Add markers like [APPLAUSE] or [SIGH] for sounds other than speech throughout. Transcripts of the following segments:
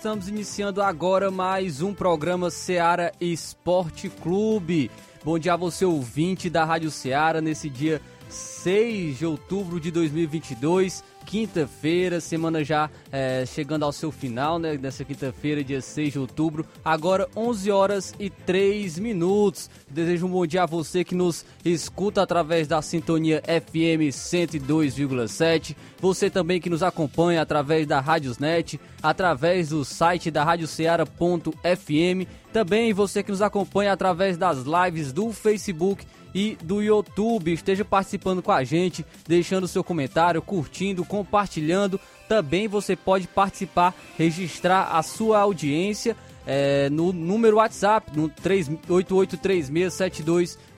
Estamos iniciando agora mais um programa Seara Esporte Clube. Bom dia a você, ouvinte da Rádio Seara, nesse dia 6 de outubro de 2022 quinta-feira, semana já é, chegando ao seu final, né? Nessa quinta-feira, dia 6 de outubro. Agora, 11 horas e 3 minutos. Desejo um bom dia a você que nos escuta através da sintonia FM 102,7. Você também que nos acompanha através da Rádiosnet, através do site da radioceara.fm. Também você que nos acompanha através das lives do Facebook e do YouTube. Esteja participando com a gente, deixando seu comentário, curtindo, compartilhando. Também você pode participar, registrar a sua audiência é, no número WhatsApp, no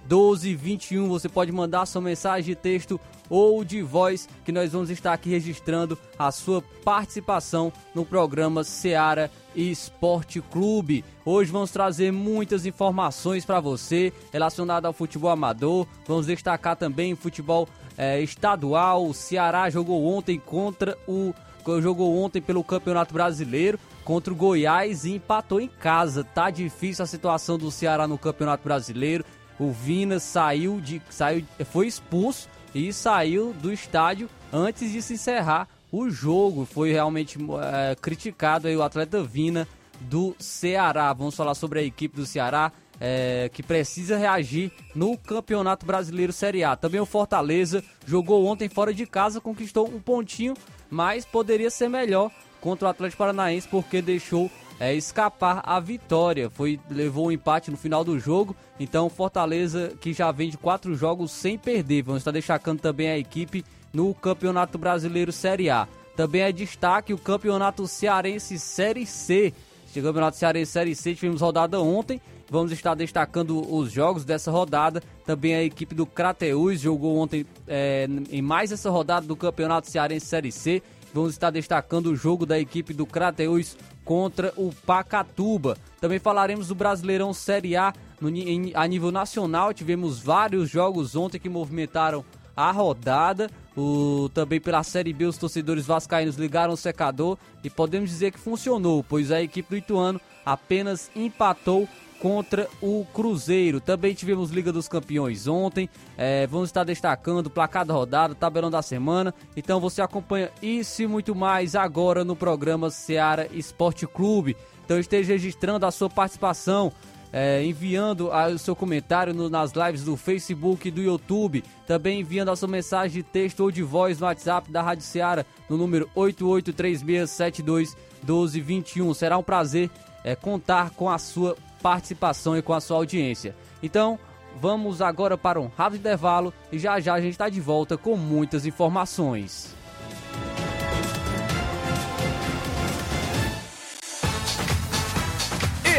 883672 1221. Você pode mandar sua mensagem de texto ou de voz, que nós vamos estar aqui registrando a sua participação no programa Seara Esporte Clube. Hoje vamos trazer muitas informações para você relacionadas ao futebol amador. Vamos destacar também futebol é, estadual. O Ceará jogou ontem contra o jogou ontem pelo Campeonato Brasileiro contra o Goiás e empatou em casa. Tá difícil a situação do Ceará no Campeonato Brasileiro. O Vina saiu de saiu foi expulso e saiu do estádio antes de se encerrar o jogo. Foi realmente é, criticado aí o atleta Vina do Ceará. Vamos falar sobre a equipe do Ceará. É, que precisa reagir no Campeonato Brasileiro Série A. Também o Fortaleza jogou ontem fora de casa, conquistou um pontinho, mas poderia ser melhor contra o Atlético Paranaense porque deixou é, escapar a vitória. Foi levou um empate no final do jogo. Então Fortaleza que já vem de quatro jogos sem perder. Vamos estar destacando também a equipe no Campeonato Brasileiro Série A. Também é destaque o Campeonato Cearense Série C. Este Campeonato Cearense Série C tivemos rodada ontem. Vamos estar destacando os jogos dessa rodada. Também a equipe do Crateus jogou ontem é, em mais essa rodada do Campeonato Cearense Série C. Vamos estar destacando o jogo da equipe do Crateus contra o Pacatuba. Também falaremos do Brasileirão Série A no, em, a nível nacional. Tivemos vários jogos ontem que movimentaram a rodada. O, também pela Série B, os torcedores vascaínos ligaram o secador e podemos dizer que funcionou, pois a equipe do Ituano apenas empatou contra o Cruzeiro. Também tivemos Liga dos Campeões ontem. É, vamos estar destacando placar da rodada, tabelão da semana. Então você acompanha isso e muito mais agora no programa Seara Esporte Clube. Então esteja registrando a sua participação é, enviando a, o seu comentário no, nas lives do Facebook e do YouTube, também enviando a sua mensagem de texto ou de voz no WhatsApp da Rádio Ceará no número 8836721221. Será um prazer é, contar com a sua participação e com a sua audiência. Então, vamos agora para um rápido intervalo e já já a gente está de volta com muitas informações.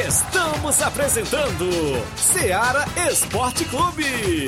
Estamos apresentando Seara Esporte Clube.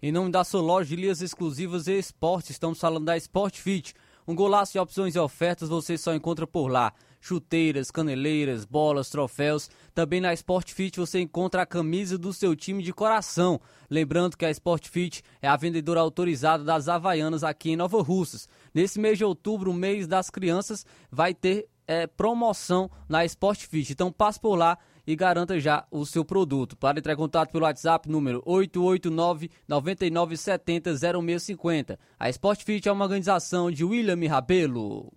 Em nome da sua loja de linhas exclusivas e esportes, estamos falando da Sport Fit. Um golaço de opções e ofertas você só encontra por lá. Chuteiras, caneleiras, bolas, troféus. Também na Sport Fit você encontra a camisa do seu time de coração. Lembrando que a Sport Fit é a vendedora autorizada das Havaianas aqui em Nova Russas. Nesse mês de outubro, mês das crianças, vai ter é, promoção na Sport Fit. Então passe por lá e garanta já o seu produto. Para entrar em contato pelo WhatsApp, número 889 9970 0650. A Sport Fit é uma organização de William Rabelo.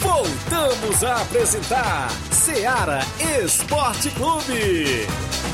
Voltamos a apresentar Seara Esporte Clube.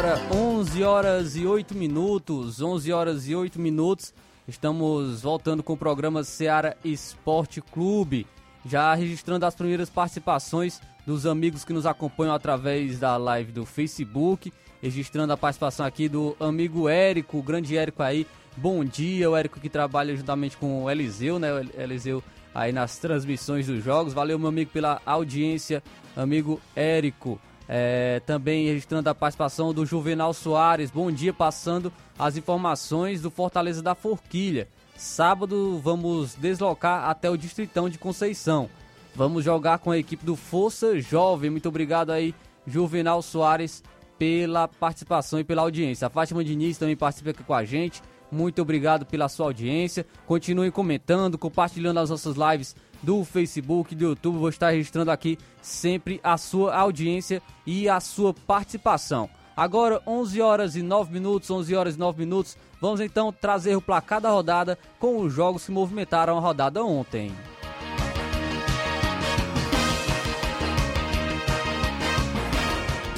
Agora 11 horas e 8 minutos, 11 horas e 8 minutos. Estamos voltando com o programa Seara Esporte Clube, já registrando as primeiras participações dos amigos que nos acompanham através da live do Facebook, registrando a participação aqui do amigo Érico, o grande Érico aí. Bom dia, o Érico que trabalha juntamente com o Eliseu, né? O Eliseu aí nas transmissões dos jogos. Valeu, meu amigo, pela audiência, amigo Érico. É, também registrando a participação do Juvenal Soares. Bom dia, passando as informações do Fortaleza da Forquilha. Sábado vamos deslocar até o Distritão de Conceição. Vamos jogar com a equipe do Força Jovem. Muito obrigado aí, Juvenal Soares, pela participação e pela audiência. A Fátima Diniz também participa aqui com a gente. Muito obrigado pela sua audiência. Continue comentando, compartilhando as nossas lives do Facebook, do YouTube. Vou estar registrando aqui sempre a sua audiência e a sua participação. Agora, 11 horas e 9 minutos, 11 horas e 9 minutos. Vamos então trazer o placar da rodada com os jogos que movimentaram a rodada ontem.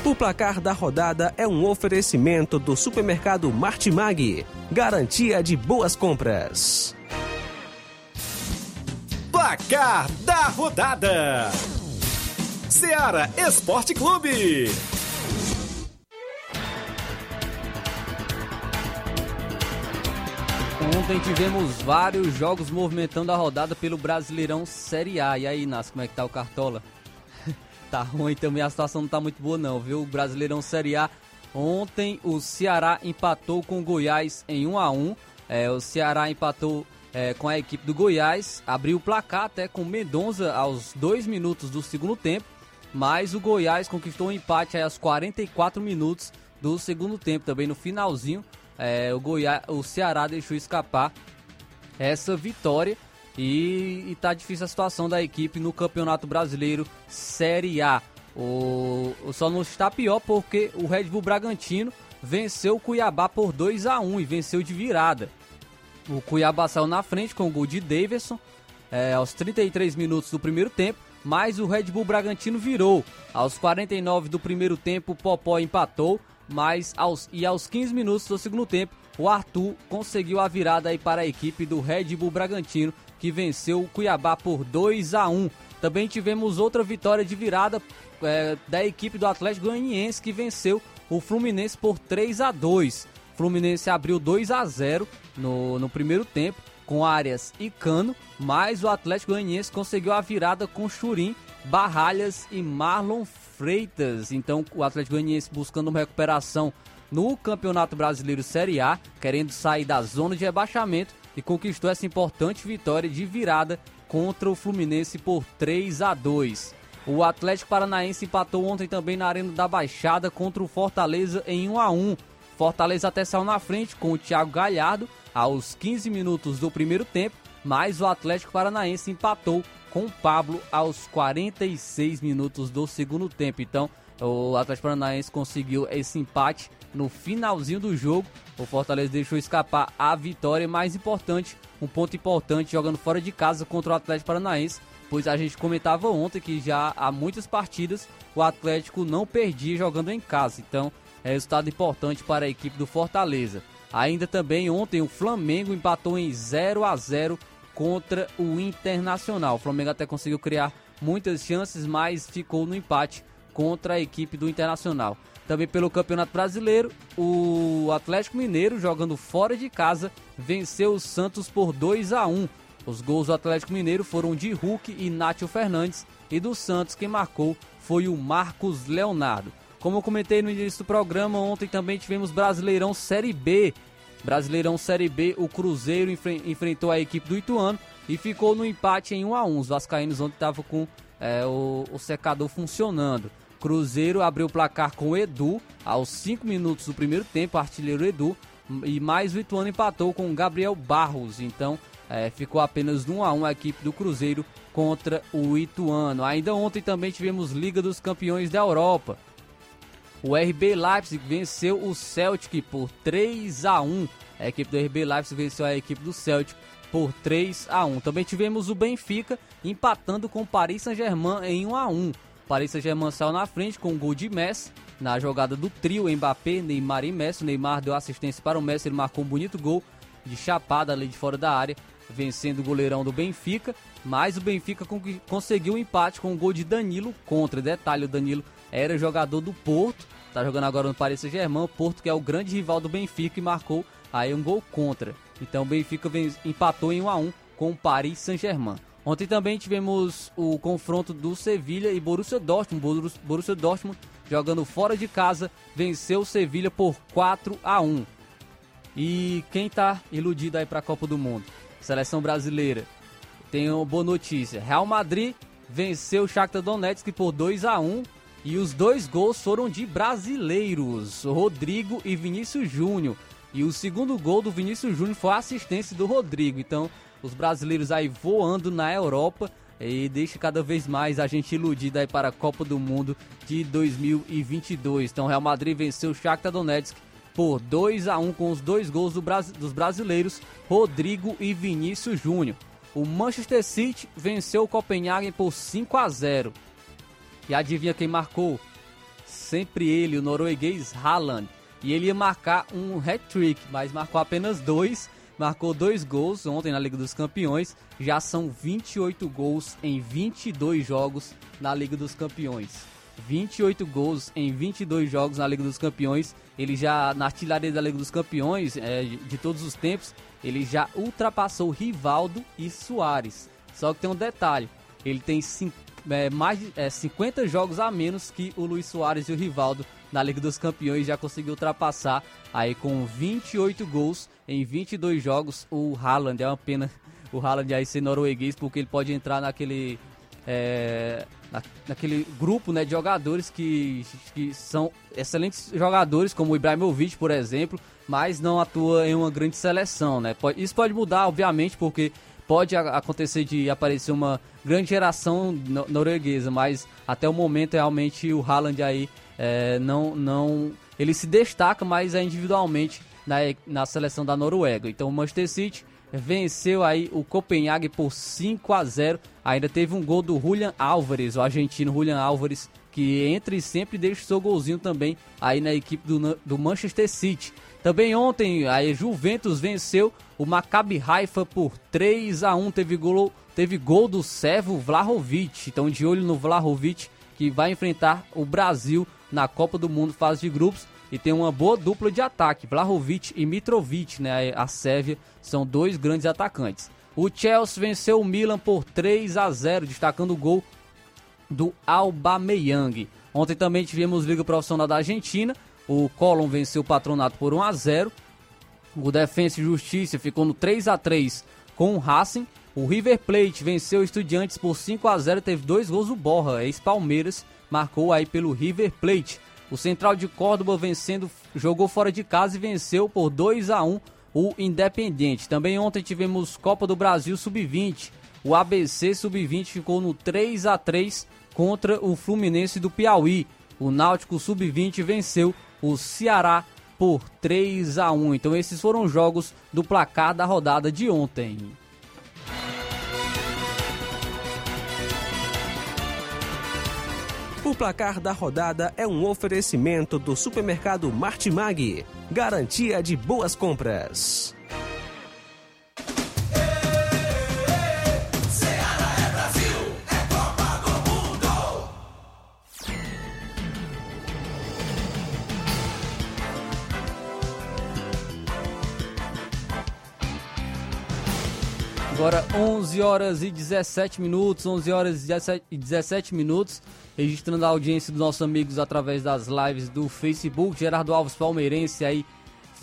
O placar da rodada é um oferecimento do supermercado Martimag. Garantia de boas compras. Placar da rodada: Seara Esporte Clube. Ontem tivemos vários jogos movimentando a rodada pelo Brasileirão Série A. E aí, Nas, como é que tá o Cartola? [LAUGHS] tá ruim também, a situação não tá muito boa não, viu? O Brasileirão Série A. Ontem o Ceará empatou com o Goiás em 1 a 1 é, O Ceará empatou é, com a equipe do Goiás, abriu o placar até com Mendonça aos 2 minutos do segundo tempo, mas o Goiás conquistou um empate aos 44 minutos do segundo tempo, também no finalzinho. É, o, Goiás, o Ceará deixou escapar essa vitória e, e tá difícil a situação da equipe no Campeonato Brasileiro Série A. O, o só não está pior porque o Red Bull Bragantino venceu o Cuiabá por 2 a 1 e venceu de virada. O Cuiabá saiu na frente com o gol de Davidson é, aos 33 minutos do primeiro tempo, mas o Red Bull Bragantino virou. Aos 49 do primeiro tempo, o Popó empatou, mas aos, e aos 15 minutos do segundo tempo, o Arthur conseguiu a virada aí para a equipe do Red Bull Bragantino, que venceu o Cuiabá por 2 a 1. Também tivemos outra vitória de virada é, da equipe do Atlético Goianiense, que venceu o Fluminense por 3 a 2. Fluminense abriu 2 a 0 no, no primeiro tempo, com Arias e Cano, mas o Atlético Goianiense conseguiu a virada com Churim, Barralhas e Marlon Freitas. Então o Atlético Goianiense buscando uma recuperação no Campeonato Brasileiro Série A, querendo sair da zona de rebaixamento e conquistou essa importante vitória de virada contra o Fluminense por 3 a 2. O Atlético Paranaense empatou ontem também na Arena da Baixada contra o Fortaleza em 1 a 1. Fortaleza até saiu na frente com o Thiago Galhardo aos 15 minutos do primeiro tempo, mas o Atlético Paranaense empatou com Pablo aos 46 minutos do segundo tempo. Então, o Atlético Paranaense conseguiu esse empate no finalzinho do jogo. O Fortaleza deixou escapar a vitória, mais importante, um ponto importante jogando fora de casa contra o Atlético Paranaense, pois a gente comentava ontem que já há muitas partidas o Atlético não perdia jogando em casa. Então, é resultado importante para a equipe do Fortaleza. Ainda também ontem o Flamengo empatou em 0 a 0 contra o Internacional. O Flamengo até conseguiu criar muitas chances, mas ficou no empate contra a equipe do Internacional. Também pelo Campeonato Brasileiro, o Atlético Mineiro, jogando fora de casa, venceu o Santos por 2 a 1. Os gols do Atlético Mineiro foram de Hulk e Nátio Fernandes, e do Santos quem marcou foi o Marcos Leonardo. Como eu comentei no início do programa, ontem também tivemos Brasileirão Série B. Brasileirão Série B, o Cruzeiro enfre enfrentou a equipe do Ituano e ficou no empate em 1 a 1. Os vascaínos ontem estavam com é, o, o secador funcionando. Cruzeiro abriu o placar com Edu aos 5 minutos do primeiro tempo, artilheiro Edu, e mais o Ituano empatou com o Gabriel Barros. Então é, ficou apenas 1 a 1 a equipe do Cruzeiro contra o Ituano. Ainda ontem também tivemos Liga dos Campeões da Europa. O RB Leipzig venceu o Celtic por 3 a 1. A equipe do RB Leipzig venceu a equipe do Celtic por 3 a 1. Também tivemos o Benfica empatando com o Paris Saint-Germain em 1 a 1. O Paris Saint-Germain saiu na frente com o gol de Messi na jogada do trio Mbappé, Neymar e Messi. O Neymar deu assistência para o Messi, ele marcou um bonito gol de chapada ali de fora da área, vencendo o goleirão do Benfica. Mas o Benfica conseguiu o um empate com o gol de Danilo contra. Detalhe, o Danilo era jogador do Porto, tá jogando agora no Paris Saint-Germain, Porto que é o grande rival do Benfica e marcou aí um gol contra. Então o Benfica empatou em 1 a 1 com o Paris Saint-Germain. Ontem também tivemos o confronto do Sevilha e Borussia Dortmund. Borussia Dortmund jogando fora de casa venceu o Sevilha por 4 a 1. E quem tá iludido aí para a Copa do Mundo? Seleção brasileira. Tem uma boa notícia. Real Madrid venceu o Shakhtar Donetsk por 2 a 1 e os dois gols foram de brasileiros, Rodrigo e Vinícius Júnior. E o segundo gol do Vinícius Júnior foi a assistência do Rodrigo. Então, os brasileiros aí voando na Europa e deixa cada vez mais a gente iludido aí para a Copa do Mundo de 2022. Então, Real Madrid venceu o Shakhtar Donetsk por 2 a 1 com os dois gols do dos brasileiros Rodrigo e Vinícius Júnior. O Manchester City venceu o Copenhagen por 5 a 0. E adivinha quem marcou? Sempre ele, o norueguês Haaland. E ele ia marcar um hat-trick, mas marcou apenas dois. Marcou dois gols ontem na Liga dos Campeões. Já são 28 gols em 22 jogos na Liga dos Campeões. 28 gols em 22 jogos na Liga dos Campeões. Ele já, na artilharia da Liga dos Campeões, é, de todos os tempos, ele já ultrapassou Rivaldo e Soares. Só que tem um detalhe: ele tem é, mais de é, 50 jogos a menos que o Luiz Soares e o Rivaldo na Liga dos Campeões já conseguiu ultrapassar aí com 28 gols em 22 jogos o Haaland. É uma pena o Haaland aí ser norueguês porque ele pode entrar naquele é, na, naquele grupo né, de jogadores que, que são excelentes jogadores, como o Ibrahimovic, por exemplo, mas não atua em uma grande seleção. Né? Isso pode mudar, obviamente, porque pode acontecer de aparecer uma grande geração norueguesa, mas até o momento realmente o Haaland aí é, não, não. Ele se destaca mais é individualmente na, na seleção da Noruega. Então o Manchester City venceu aí o Copenhague por 5 a 0. Ainda teve um gol do Julian Álvares, o argentino Julian Álvares, que entra e sempre deixa o seu golzinho também aí na equipe do, do Manchester City. Também ontem a Juventus venceu o Maccabi Haifa por 3 a 1, teve gol, teve gol do Servo Vlahovic. Então de olho no Vlahovic que vai enfrentar o Brasil na Copa do Mundo fase de grupos e tem uma boa dupla de ataque, Vlahovic e Mitrovic, né? A Sérvia são dois grandes atacantes. O Chelsea venceu o Milan por 3 a 0, destacando o gol do Aubameyang. Ontem também tivemos Liga Profissional da Argentina. O Colón venceu o Patronato por 1 a 0. O Defensa e Justiça ficou no 3 a 3 com o Racing. O River Plate venceu o Estudiantes por 5 a 0, teve dois gols do Borra, ex-Palmeiras, marcou aí pelo River Plate. O Central de Córdoba vencendo, jogou fora de casa e venceu por 2 a 1 o Independente. Também ontem tivemos Copa do Brasil Sub-20. o ABC Sub-20 ficou no 3 a 3 contra o Fluminense do Piauí. O Náutico Sub-20 venceu o Ceará por 3 a 1. Então esses foram os jogos do placar da rodada de ontem. O placar da rodada é um oferecimento do supermercado Martimag. Garantia de boas compras. 11 horas e 17 minutos, 11 horas e 17 minutos, registrando a audiência dos nossos amigos através das lives do Facebook. Gerardo Alves Palmeirense aí,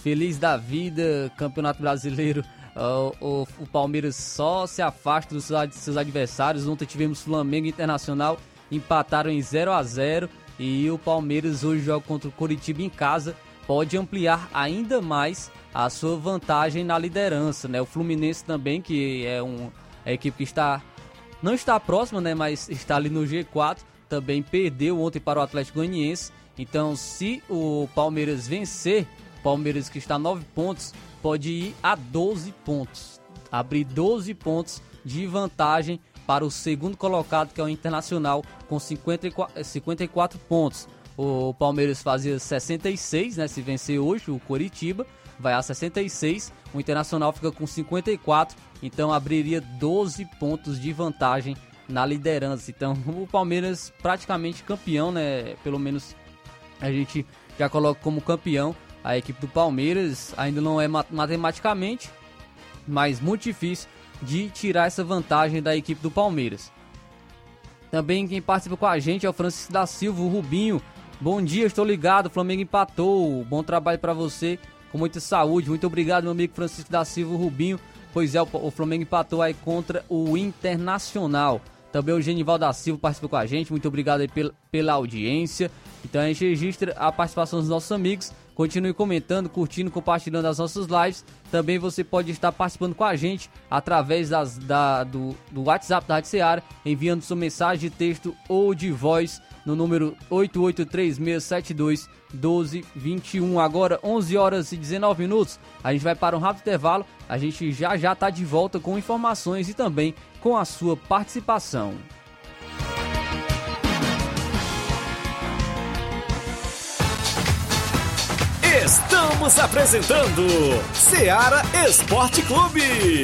feliz da vida, Campeonato Brasileiro. Uh, [LAUGHS] o, o, Palmeiras só se afasta dos seus adversários. Ontem tivemos Flamengo Internacional, empataram em 0 a 0 e o Palmeiras hoje joga contra o Coritiba em casa. Pode ampliar ainda mais a sua vantagem na liderança, né? O Fluminense também, que é um a equipe que está não está próxima, né, mas está ali no G4, também perdeu ontem para o Atlético Goianiense. Então, se o Palmeiras vencer, Palmeiras que está a 9 pontos, pode ir a 12 pontos. Abrir 12 pontos de vantagem para o segundo colocado, que é o Internacional, com 54, 54 pontos. O Palmeiras fazia 66, né, se vencer hoje o Coritiba vai a 66, o Internacional fica com 54, então abriria 12 pontos de vantagem na liderança. Então [LAUGHS] o Palmeiras praticamente campeão, né? Pelo menos a gente já coloca como campeão a equipe do Palmeiras. Ainda não é matematicamente, mas muito difícil de tirar essa vantagem da equipe do Palmeiras. Também quem participa com a gente é o Francisco da Silva, o Rubinho. Bom dia, estou ligado. O Flamengo empatou. Bom trabalho para você com muita saúde. Muito obrigado, meu amigo Francisco da Silva Rubinho. Pois é, o Flamengo empatou aí contra o Internacional. Também o Genival da Silva participou com a gente. Muito obrigado aí pela, pela audiência. Então a gente registra a participação dos nossos amigos. Continue comentando, curtindo, compartilhando as nossas lives. Também você pode estar participando com a gente através das, da, do, do WhatsApp da Rádio Seara, enviando sua mensagem de texto ou de voz no número 8836721221. Agora 11 horas e 19 minutos. A gente vai para um rápido intervalo. A gente já já está de volta com informações e também com a sua participação. Estamos apresentando Seara Esporte Clube.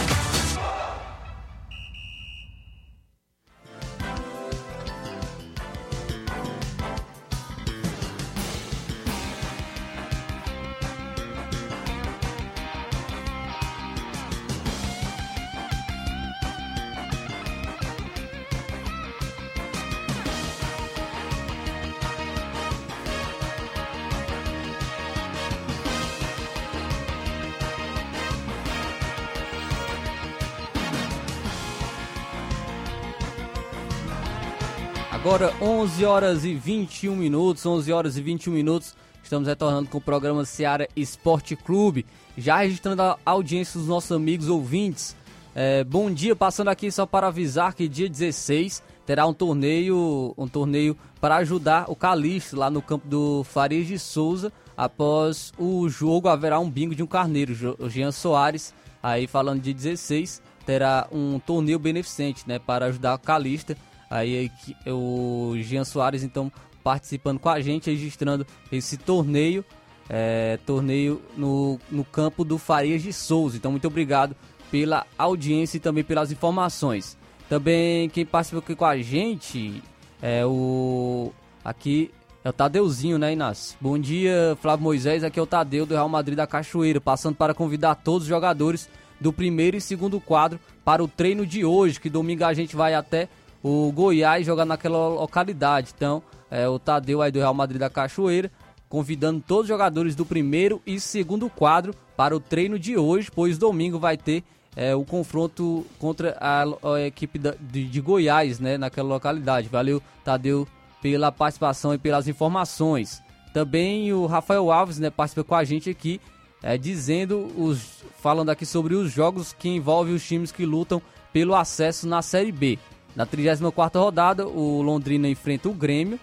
Agora 11 horas e 21 minutos, 11 horas e 21 minutos. Estamos retornando com o programa Seara Esporte Clube, já registrando a audiência dos nossos amigos ouvintes. É, bom dia, passando aqui só para avisar que dia 16 terá um torneio, um torneio para ajudar o Calixto lá no campo do Farias de Souza. Após o jogo haverá um bingo de um carneiro, Jean Soares, aí falando de 16, terá um torneio beneficente, né, para ajudar o Calista Aí o Jean Soares, então, participando com a gente, registrando esse torneio, é, torneio no, no campo do Farias de Souza. Então, muito obrigado pela audiência e também pelas informações. Também quem participa aqui com a gente é o. Aqui é o Tadeuzinho, né, Inácio? Bom dia, Flávio Moisés. Aqui é o Tadeu do Real Madrid da Cachoeira, passando para convidar todos os jogadores do primeiro e segundo quadro para o treino de hoje, que domingo a gente vai até o Goiás jogar naquela localidade. Então, é, o Tadeu aí do Real Madrid da Cachoeira, convidando todos os jogadores do primeiro e segundo quadro para o treino de hoje, pois domingo vai ter é, o confronto contra a, a equipe da, de, de, Goiás, né, naquela localidade. Valeu, Tadeu, pela participação e pelas informações. Também o Rafael Alves, né, participa com a gente aqui, é, dizendo os, falando aqui sobre os jogos que envolvem os times que lutam pelo acesso na Série B. Na 34ª rodada, o Londrina enfrenta o Grêmio.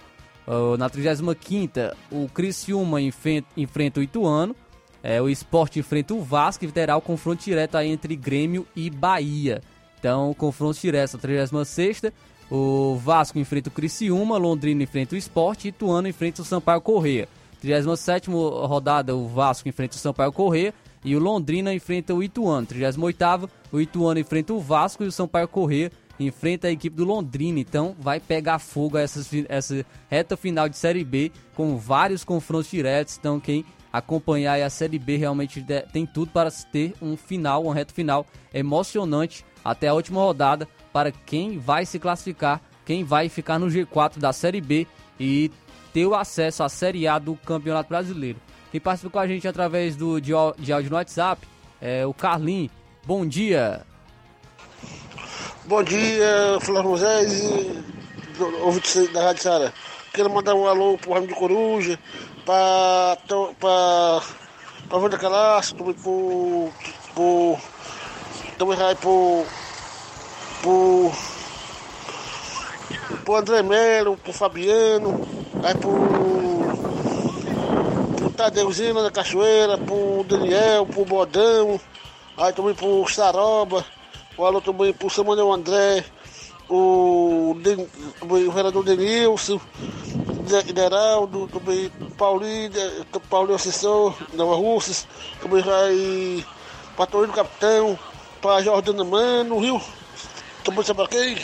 Uh, na 35ª, o Criciúma enfrenta, o Ituano. É, o Esporte enfrenta o Vasco e terá o confronto direto aí entre Grêmio e Bahia. Então, confronto direto na 36ª, o Vasco enfrenta o Criciúma, Londrina enfrenta o Esporte e Ituano enfrenta o Sampaio Correia. 37 rodada, o Vasco enfrenta o Sampaio Correia e o Londrina enfrenta o Ituano. 38 o Ituano enfrenta o Vasco e o Sampaio Correia enfrenta a equipe do Londrina, então vai pegar fogo essa, reta final de Série B com vários confrontos diretos. Então, quem acompanhar a Série B realmente tem tudo para ter um final, uma reta final emocionante até a última rodada para quem vai se classificar, quem vai ficar no G4 da Série B e ter o acesso à Série A do Campeonato Brasileiro. Quem participa com a gente através do, de, de áudio no WhatsApp é o Carlinhos. Bom dia! Bom dia, Flávio Moisés e ouvinte da Rádio Sara. Quero mandar um alô pro Ramo de Coruja, pra, pra, pra Wanda Calaço, também pro, pro, também vai pro, pro, pro André Melo, pro Fabiano, aí pro, pro Tadeuzinho da Cachoeira, pro Daniel, pro Bodão, aí também pro Saroba, o alô também pro Samuel André, o, o vereador Denilson, Deraldo, também Paulinho, Paulinho Assessor, Nova Russas, também vai para Torino Capitão, para Jordana Mano, Rio, também sabe para quem?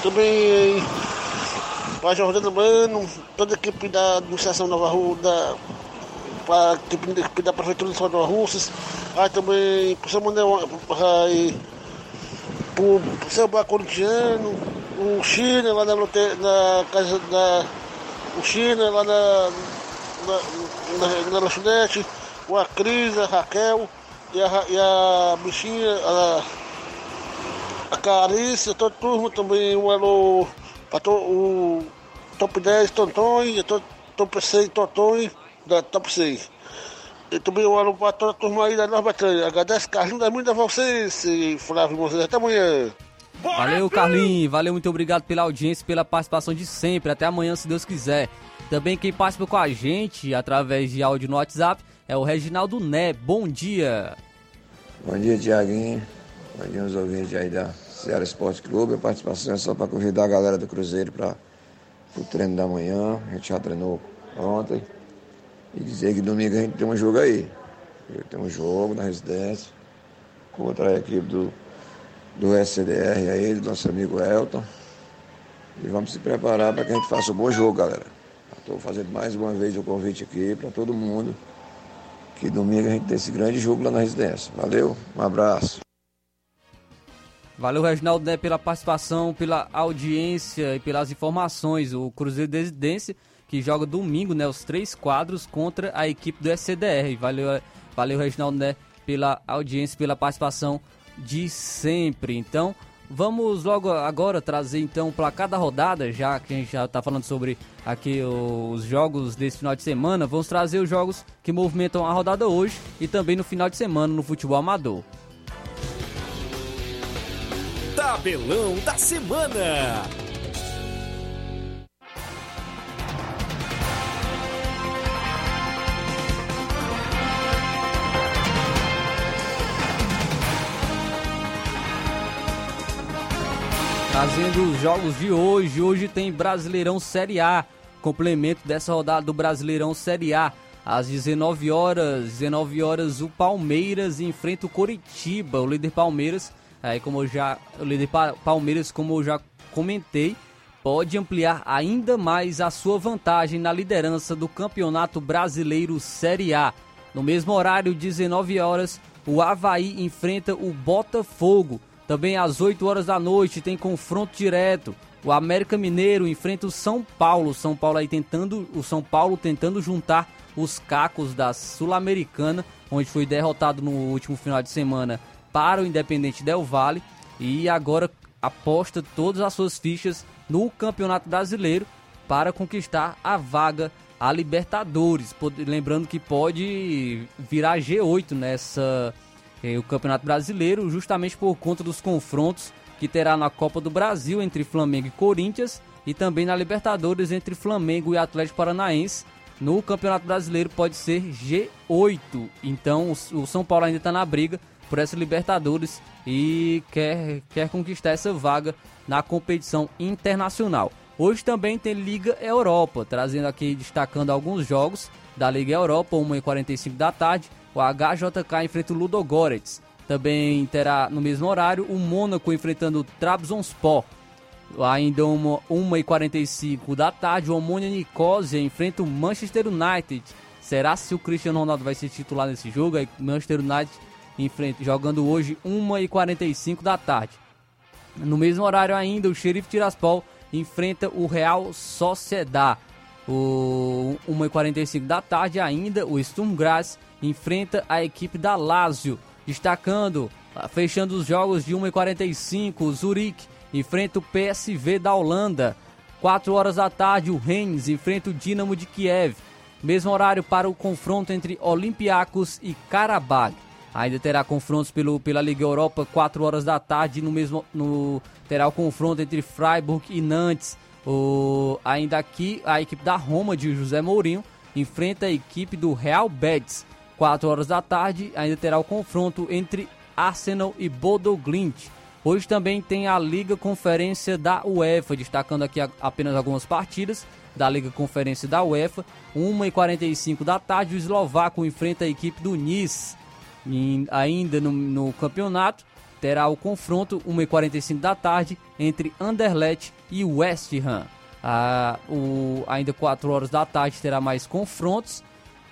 Também para Jordana Mano, toda a equipe da administração Nova Rua, da para a da Prefeitura de Nova Russas, aí também para o Samuel, aí, para o seu Corintiano, o China lá na, na casa da. O China lá na, na, na, na lanchonete, a Cris, a Raquel e a, e a bichinha, a, a Carícia, toda a turma também, um alô para to, o top 10 Tontões, top 6 Tontões da top 6. E também um alô para toda a turma aí da Nova Batalha. Agradeço, Carlinhos, muito a vocês, Flávio Moisés. Até amanhã. Valeu, Carlinhos. Valeu, muito obrigado pela audiência, pela participação de sempre. Até amanhã, se Deus quiser. Também quem participa com a gente através de áudio no WhatsApp é o Reginaldo Né. Bom dia. Bom dia, Tiaguinho. Bom dia aos ouvintes aí da Ceará Esporte Clube. A participação é só para convidar a galera do Cruzeiro para o treino da manhã. A gente já treinou ontem. E dizer que domingo a gente tem um jogo aí. Tem um jogo na residência contra a equipe do do SCDR aí, do nosso amigo Elton. E vamos se preparar para que a gente faça um bom jogo, galera. Estou fazendo mais uma vez o convite aqui para todo mundo. Que domingo a gente tem esse grande jogo lá na residência. Valeu, um abraço. Valeu, Reginaldo, né, pela participação, pela audiência e pelas informações. O Cruzeiro Residência, que joga domingo, né, os três quadros contra a equipe do SCDR. Valeu, valeu Reginaldo, né, pela audiência, pela participação de sempre. Então, vamos logo agora trazer então o placar da rodada, já que a gente já está falando sobre aqui os jogos desse final de semana, vamos trazer os jogos que movimentam a rodada hoje e também no final de semana no futebol amador. Tabelão da semana. Trazendo os jogos de hoje. Hoje tem Brasileirão Série A, complemento dessa rodada do Brasileirão Série A. Às 19 horas, 19 horas o Palmeiras enfrenta o Coritiba, o líder Palmeiras, aí como já, o líder Palmeiras, como eu já comentei, pode ampliar ainda mais a sua vantagem na liderança do Campeonato Brasileiro Série A. No mesmo horário, 19 horas, o Havaí enfrenta o Botafogo. Também às 8 horas da noite tem confronto direto. O América Mineiro enfrenta o São Paulo. São Paulo aí tentando, o São Paulo tentando juntar os cacos da Sul-Americana, onde foi derrotado no último final de semana para o Independente Del Valle e agora aposta todas as suas fichas no Campeonato Brasileiro para conquistar a vaga a Libertadores. Lembrando que pode virar G8 nessa eh, o Campeonato Brasileiro, justamente por conta dos confrontos que terá na Copa do Brasil entre Flamengo e Corinthians e também na Libertadores entre Flamengo e Atlético Paranaense. No Campeonato Brasileiro pode ser G8. Então o São Paulo ainda está na briga por essa Libertadores e quer, quer conquistar essa vaga na competição internacional. Hoje também tem Liga Europa, trazendo aqui, destacando alguns jogos da Liga Europa, 1h45 da tarde, o HJK enfrenta o Ludogorets. Também terá no mesmo horário o Mônaco enfrentando o Trabzonspor. Ainda 1h45 da tarde, o Omônia Nicosia enfrenta o Manchester United. Será se o Cristiano Ronaldo vai ser titular nesse jogo? Aí, Manchester United enfrenta, jogando hoje 1h45 da tarde. No mesmo horário ainda, o Xerife Tiraspol enfrenta o Real Sociedad. O 1h45 da tarde ainda, o Sturm Graz enfrenta a equipe da Lazio. Destacando, ah, fechando os jogos de 1h45, o Zurich enfrenta o PSV da Holanda. 4 horas da tarde, o Rennes enfrenta o Dinamo de Kiev. Mesmo horário para o confronto entre Olympiacos e Karabakh. Ainda terá confrontos pelo, pela Liga Europa, 4 horas da tarde. No mesmo, no, terá o confronto entre Freiburg e Nantes. O, ainda aqui, a equipe da Roma de José Mourinho enfrenta a equipe do Real Betis. 4 horas da tarde, ainda terá o confronto entre Arsenal e Bodo Glint. Hoje também tem a Liga Conferência da UEFA, destacando aqui apenas algumas partidas da Liga Conferência da UEFA. 1h45 da tarde, o eslovaco enfrenta a equipe do Nice. E ainda no, no campeonato, terá o confronto 1h45 da tarde entre Anderlecht e West Ham. Ah, o, ainda 4 horas da tarde terá mais confrontos.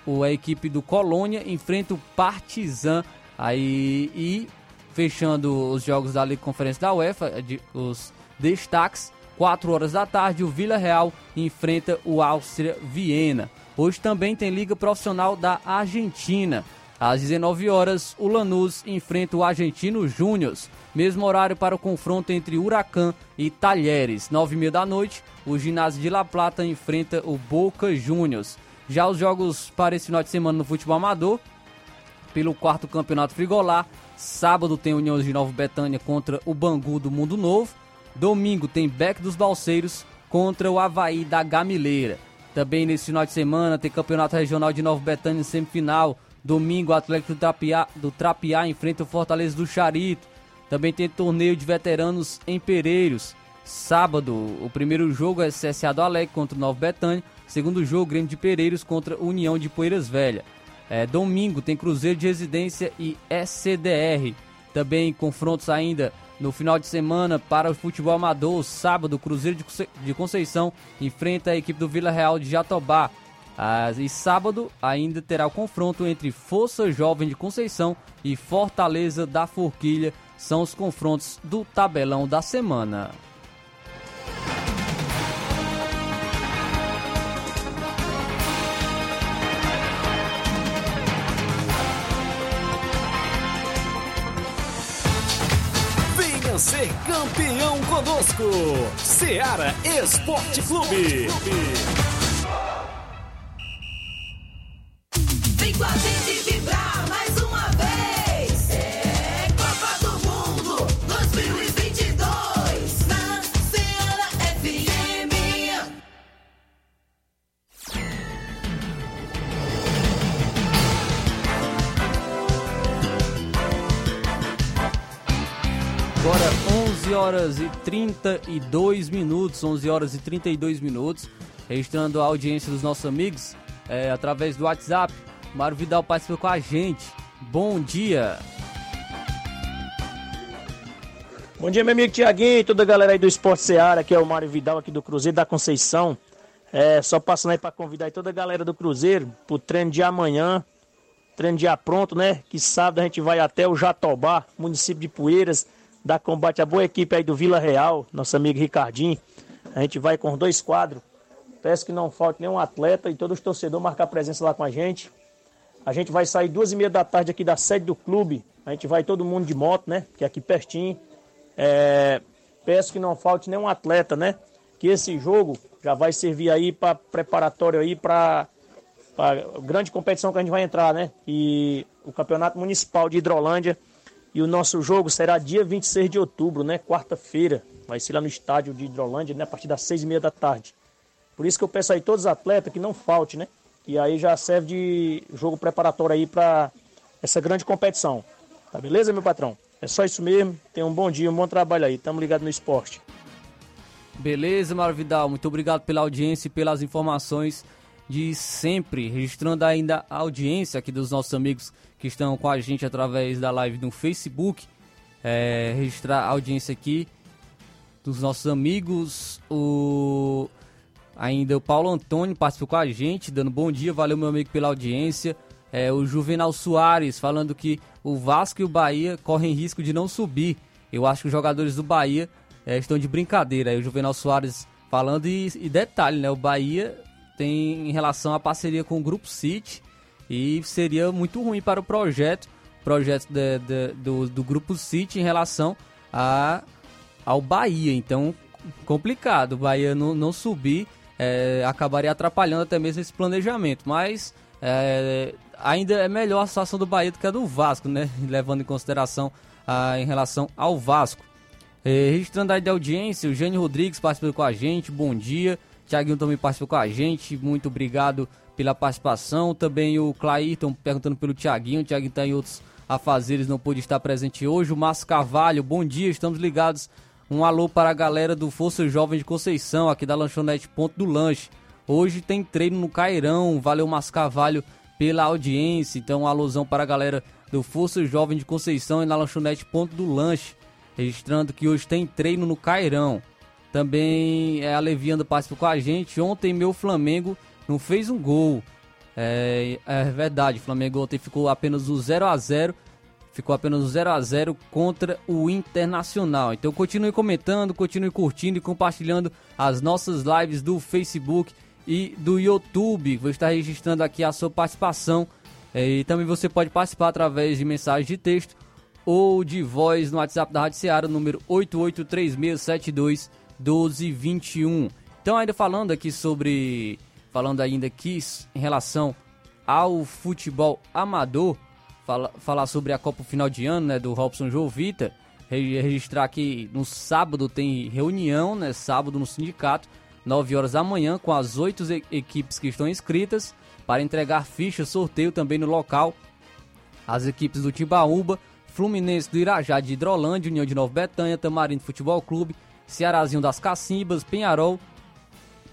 O, a equipe do Colônia enfrenta o Partizan. Aí, e fechando os jogos da Liga Conferência da UEFA, de, os destaques, 4 horas da tarde, o Vila Real enfrenta o Áustria Viena. Hoje também tem Liga Profissional da Argentina. Às 19 horas, o Lanús enfrenta o Argentino Júnior. Mesmo horário para o confronto entre Huracan e Talheres. 9 e meia da noite, o Ginásio de La Plata enfrenta o Boca Juniors. Já os jogos para esse final de semana no futebol amador, pelo quarto campeonato frigolar. Sábado tem União de Nova Betânia contra o Bangu do Mundo Novo. Domingo tem Beck dos Balseiros contra o Havaí da Gamileira. Também nesse final de semana tem Campeonato Regional de Nova Betânia em semifinal. Domingo, o Atlético do Trapiá, do Trapiá enfrenta o Fortaleza do Charito. Também tem torneio de veteranos em Pereiros. Sábado, o primeiro jogo é CSA do Alegre contra o Novo Betânia. Segundo jogo, Grêmio de Pereiros contra União de Poeiras Velha. É, domingo tem Cruzeiro de Residência e SCDR. Também confrontos ainda no final de semana para o futebol amador. Sábado, Cruzeiro de Conceição enfrenta a equipe do Vila Real de Jatobá. Ah, e sábado ainda terá o confronto entre Força Jovem de Conceição e Fortaleza da Forquilha. São os confrontos do tabelão da semana. Venha ser campeão conosco, Seara Esporte Clube. Vem com a gente 11 11 horas e 32 minutos, 11 horas e 32 minutos, registrando a audiência dos nossos amigos é, através do WhatsApp. Mário Vidal participa com a gente. Bom dia. Bom dia, meu amigo Tiaguinho e toda a galera aí do Esporte Seara, que é o Mário Vidal aqui do Cruzeiro da Conceição. É, só passando aí para convidar aí toda a galera do Cruzeiro pro treino de amanhã. Treino de pronto, né? Que sábado a gente vai até o Jatobá, município de Poeiras, dar combate à boa equipe aí do Vila Real, nosso amigo Ricardinho. A gente vai com dois quadros. Peço que não falte nenhum atleta e todos os torcedores marcar presença lá com a gente. A gente vai sair duas e meia da tarde aqui da sede do clube. A gente vai todo mundo de moto, né? Que é aqui pertinho. É... Peço que não falte nenhum atleta, né? Que esse jogo já vai servir aí para preparatório aí para a grande competição que a gente vai entrar, né? E o Campeonato Municipal de Hidrolândia. E o nosso jogo será dia 26 de outubro, né? Quarta-feira. Vai ser lá no estádio de Hidrolândia, né? A partir das seis e meia da tarde. Por isso que eu peço aí todos os atletas que não falte, né? E aí já serve de jogo preparatório aí para essa grande competição. Tá beleza, meu patrão? É só isso mesmo. Tenha um bom dia, um bom trabalho aí. Tamo ligado no esporte. Beleza, Mário Vidal. Muito obrigado pela audiência e pelas informações de sempre. Registrando ainda a audiência aqui dos nossos amigos que estão com a gente através da live no Facebook. É, registrar a audiência aqui dos nossos amigos. O ainda o Paulo Antônio participou com a gente, dando bom dia. Valeu, meu amigo, pela audiência. É, o Juvenal Soares falando que o Vasco e o Bahia correm risco de não subir. Eu acho que os jogadores do Bahia é, estão de brincadeira. Aí o Juvenal Soares falando e, e, detalhe, né? O Bahia tem em relação à parceria com o Grupo City e seria muito ruim para o projeto, projeto de, de, do, do Grupo City em relação a, ao Bahia. Então, complicado. O Bahia não, não subir é, acabaria atrapalhando até mesmo esse planejamento. Mas é, ainda é melhor a situação do Bahia do que a do Vasco, né? [LAUGHS] Levando em consideração a, em relação ao Vasco. É, registrando aí da audiência, o Jânio Rodrigues participou com a gente, bom dia. Tiaguinho também participou com a gente, muito obrigado pela participação. Também o Clairton perguntando pelo Tiaguinho, o Tiaguinho está em outros afazeres, não pôde estar presente hoje. O Márcio Carvalho, bom dia, estamos ligados. Um alô para a galera do Força Jovem de Conceição, aqui da lanchonete Ponto do Lanche. Hoje tem treino no Cairão, valeu Márcio Carvalho pela audiência. Então, um alôzão para a galera do Força Jovem de Conceição e na lanchonete Ponto do Lanche registrando que hoje tem treino no Cairão. Também é, a Levianda participou com a gente. Ontem meu Flamengo não fez um gol. É, é verdade, o Flamengo ontem ficou apenas o 0 a 0 Ficou apenas o 0 a 0 contra o Internacional. Então continue comentando, continue curtindo e compartilhando as nossas lives do Facebook e do YouTube. Vou estar registrando aqui a sua participação. É, e também você pode participar através de mensagem de texto ou de voz no WhatsApp da Rádio Seara, número 8836721221. Então, ainda falando aqui sobre. Falando ainda aqui em relação ao futebol amador, fala, falar sobre a Copa Final de Ano, né, do Robson Jovita, registrar que no sábado tem reunião, né, sábado no sindicato, 9 horas da manhã, com as oito equipes que estão inscritas, para entregar ficha, sorteio também no local. As equipes do Timbaúba, Fluminense do Irajá de Hidrolândia, União de Nova Betânia, Tamarindo Futebol Clube, Cearazinho das Cacimbas, Penharol,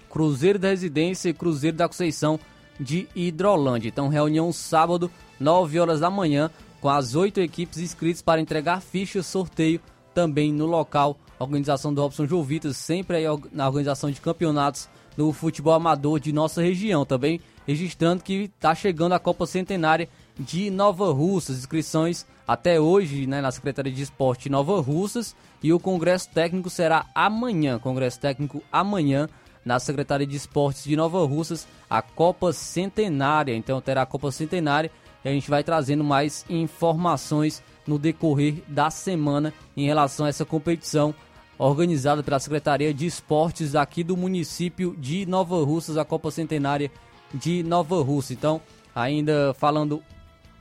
Cruzeiro da Residência e Cruzeiro da Conceição de Hidrolândia. Então, reunião sábado, 9 horas da manhã, com as oito equipes inscritas para entregar fichas, sorteio também no local. Organização do Robson Jovitas, sempre aí na organização de campeonatos no futebol amador de nossa região. Também registrando que está chegando a Copa Centenária de Nova Russas. Inscrições até hoje né, na Secretaria de Esporte Nova Russas e o Congresso Técnico será amanhã. Congresso Técnico amanhã na Secretaria de Esportes de Nova Russas, a Copa Centenária. Então terá a Copa Centenária e a gente vai trazendo mais informações no decorrer da semana em relação a essa competição organizada pela Secretaria de Esportes aqui do município de Nova Russas, a Copa Centenária de Nova Russa. Então, ainda falando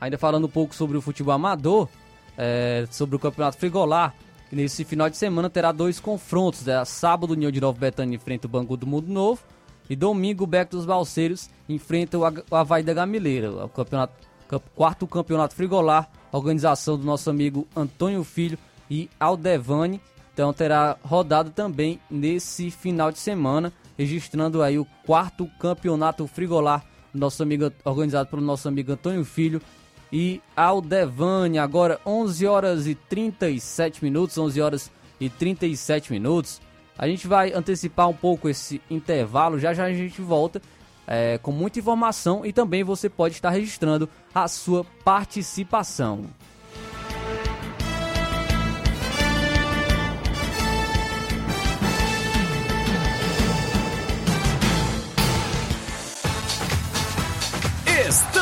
Ainda falando um pouco sobre o futebol amador, é, sobre o Campeonato Frigolar, nesse final de semana terá dois confrontos. É, sábado, União de Nova Betânia enfrenta o Bangu do Mundo Novo. E domingo, o Beco dos Balseiros enfrenta o Havaí da Gamileira. O campeonato, quarto campeonato frigolar, organização do nosso amigo Antônio Filho e Aldevani. Então terá rodada também nesse final de semana, registrando aí o quarto campeonato frigolar, nosso amigo organizado pelo nosso amigo Antônio Filho e Aldevânia. Agora 11 horas e 37 minutos, 11 horas e 37 minutos. A gente vai antecipar um pouco esse intervalo, já já a gente volta é, com muita informação e também você pode estar registrando a sua participação.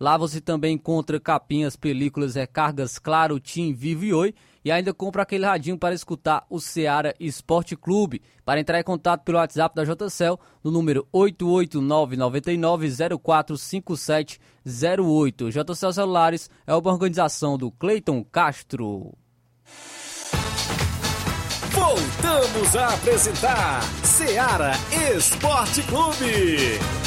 Lá você também encontra capinhas, películas, recargas Claro, Tim, Vivo e Oi. E ainda compra aquele radinho para escutar o Seara Esporte Clube. Para entrar em contato pelo WhatsApp da JCL, no número 88999045708. JCL Celulares é uma organização do Cleiton Castro. Voltamos a apresentar Seara Esporte Clube.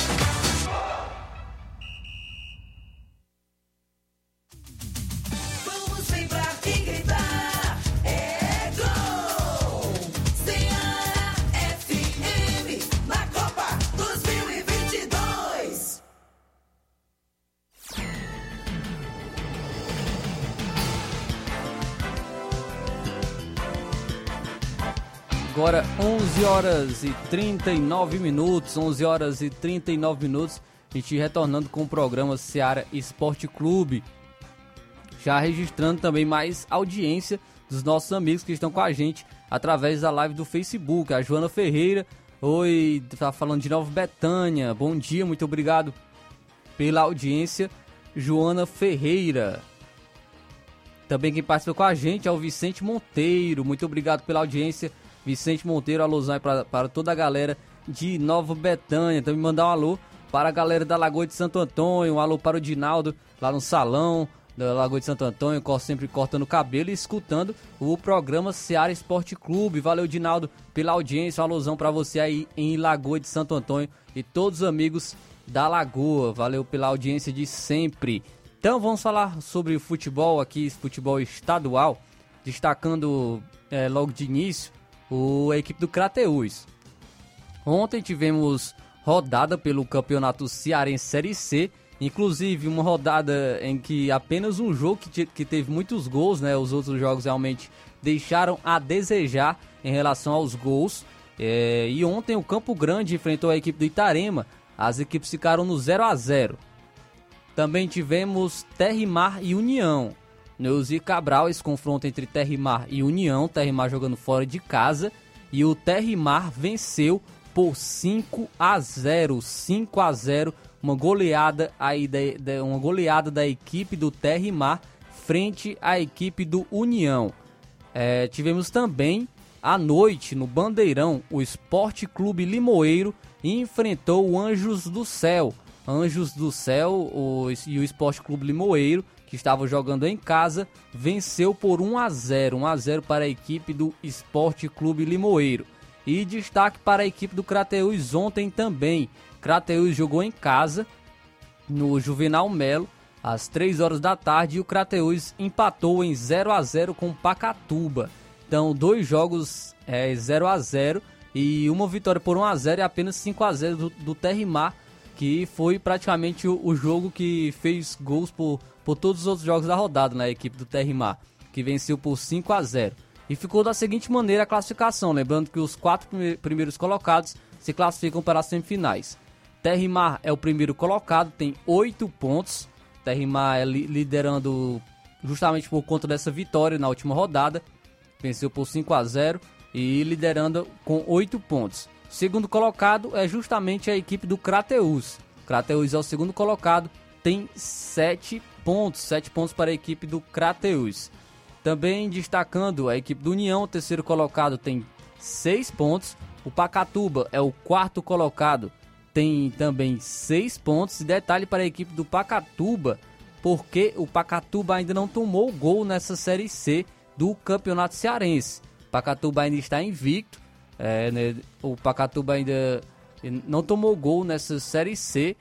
Agora 11 horas e 39 minutos, 11 horas e 39 minutos, a gente retornando com o programa Seara Esporte Clube. Já registrando também mais audiência dos nossos amigos que estão com a gente através da live do Facebook. A Joana Ferreira, oi, tá falando de Nova Betânia. Bom dia, muito obrigado pela audiência, Joana Ferreira. Também quem participa com a gente é o Vicente Monteiro. Muito obrigado pela audiência. Vicente Monteiro, alusão para, para toda a galera de Nova Betânia. Também mandar um alô para a galera da Lagoa de Santo Antônio. Um alô para o Dinaldo lá no salão da Lagoa de Santo Antônio, sempre cortando o cabelo e escutando o programa Seara Esporte Clube. Valeu, Dinaldo, pela audiência. Um alusão para você aí em Lagoa de Santo Antônio e todos os amigos da Lagoa. Valeu pela audiência de sempre. Então vamos falar sobre futebol aqui, futebol estadual, destacando é, logo de início o, a equipe do Crateús. Ontem tivemos rodada pelo Campeonato Cearense Série C, inclusive uma rodada em que apenas um jogo que, que teve muitos gols, né? Os outros jogos realmente deixaram a desejar em relação aos gols. É, e ontem o Campo Grande enfrentou a equipe do Itarema. As equipes ficaram no 0 a 0 Também tivemos Terrimar e União. Neuzi Cabral, esse confronto entre Terrimar e União. Terrimar jogando fora de casa. E o Terrimar venceu por 5 a 0 5 a 0 uma goleada aí da, uma goleada da equipe do Terrimar frente à equipe do União. É, tivemos também à noite no Bandeirão o Esporte Clube Limoeiro enfrentou o Anjos do Céu. Anjos do Céu o, e o Esporte Clube Limoeiro que estava jogando em casa venceu por 1 a 0, 1 a 0 para a equipe do Esporte Clube Limoeiro. E destaque para a equipe do Crateús ontem também. Crateús jogou em casa no Juvenal Melo às 3 horas da tarde e o Crateús empatou em 0 a 0 com o Pacatuba. Então, dois jogos é, 0 a 0 e uma vitória por 1 a 0 e apenas 5 a 0 do, do Terrimar, que foi praticamente o, o jogo que fez gols por, por todos os outros jogos da rodada na né, equipe do Terrimar. que venceu por 5 a 0 e ficou da seguinte maneira a classificação, lembrando que os quatro primeiros colocados se classificam para as semifinais. Terrimar é o primeiro colocado, tem 8 pontos. Terrimar é liderando justamente por conta dessa vitória na última rodada. Venceu por 5 a 0 e liderando com 8 pontos. Segundo colocado é justamente a equipe do Crateus. Crateus é o segundo colocado, tem 7 pontos, 7 pontos para a equipe do Crateus. Também destacando a equipe do União, o terceiro colocado tem 6 pontos. O Pacatuba é o quarto colocado, tem também 6 pontos. E detalhe para a equipe do Pacatuba, porque o Pacatuba ainda não tomou gol nessa Série C do Campeonato Cearense. O Pacatuba ainda está invicto. É, né, o Pacatuba ainda não tomou gol nessa Série C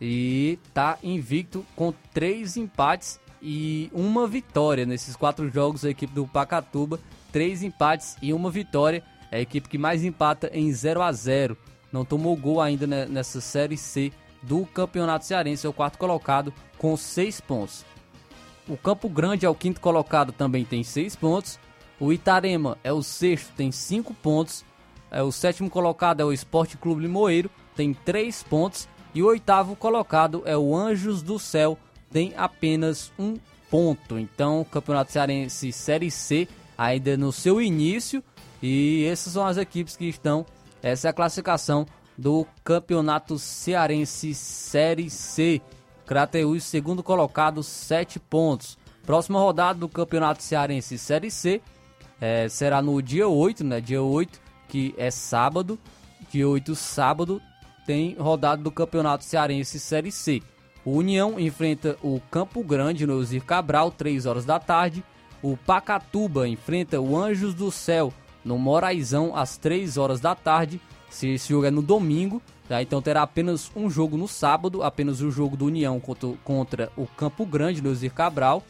e está invicto com três empates e uma vitória nesses quatro jogos. A equipe do Pacatuba, três empates e uma vitória. É a equipe que mais empata em 0 a 0 Não tomou gol ainda nessa Série C do Campeonato Cearense. É o quarto colocado com seis pontos. O Campo Grande é o quinto colocado, também tem seis pontos. O Itarema é o sexto, tem cinco pontos. É, o sétimo colocado é o Esporte Clube Limoeiro, tem três pontos. E o oitavo colocado é o Anjos do Céu, tem apenas um ponto. Então, o Campeonato Cearense Série C ainda no seu início. E essas são as equipes que estão. Essa é a classificação do Campeonato Cearense Série C. Crateús, segundo colocado, 7 pontos. Próxima rodada do Campeonato Cearense Série C é, será no dia 8, né? Dia 8, que é sábado. Dia 8, sábado, tem rodada do Campeonato Cearense Série C. O União enfrenta o Campo Grande no Zir Cabral, 3 horas da tarde. O Pacatuba enfrenta o Anjos do Céu no Moraizão, às 3 horas da tarde. Se esse jogo é no domingo, tá? então terá apenas um jogo no sábado, apenas o jogo do União contra, contra o Campo Grande no Zir Cabral,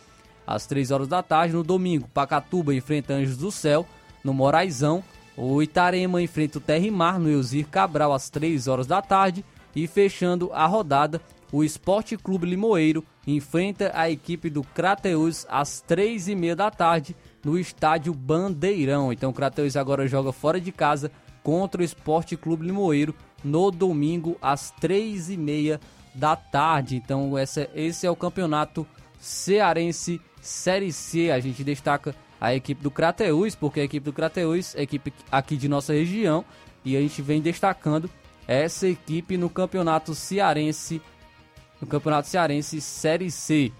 às 3 horas da tarde. No domingo, Pacatuba enfrenta Anjos do Céu no Moraizão. O Itarema enfrenta o Terrimar no Elzir Cabral às 3 horas da tarde. E fechando a rodada, o Esporte Clube Limoeiro enfrenta a equipe do Crateus às 3 e meia da tarde no estádio Bandeirão. Então o Crateus agora joga fora de casa contra o Esporte Clube Limoeiro no domingo às 3 e meia da tarde. Então essa, esse é o campeonato cearense Série C. A gente destaca a equipe do Crateus, porque a equipe do Crateus é equipe aqui de nossa região e a gente vem destacando essa equipe no Campeonato Cearense, no Campeonato Cearense Série C.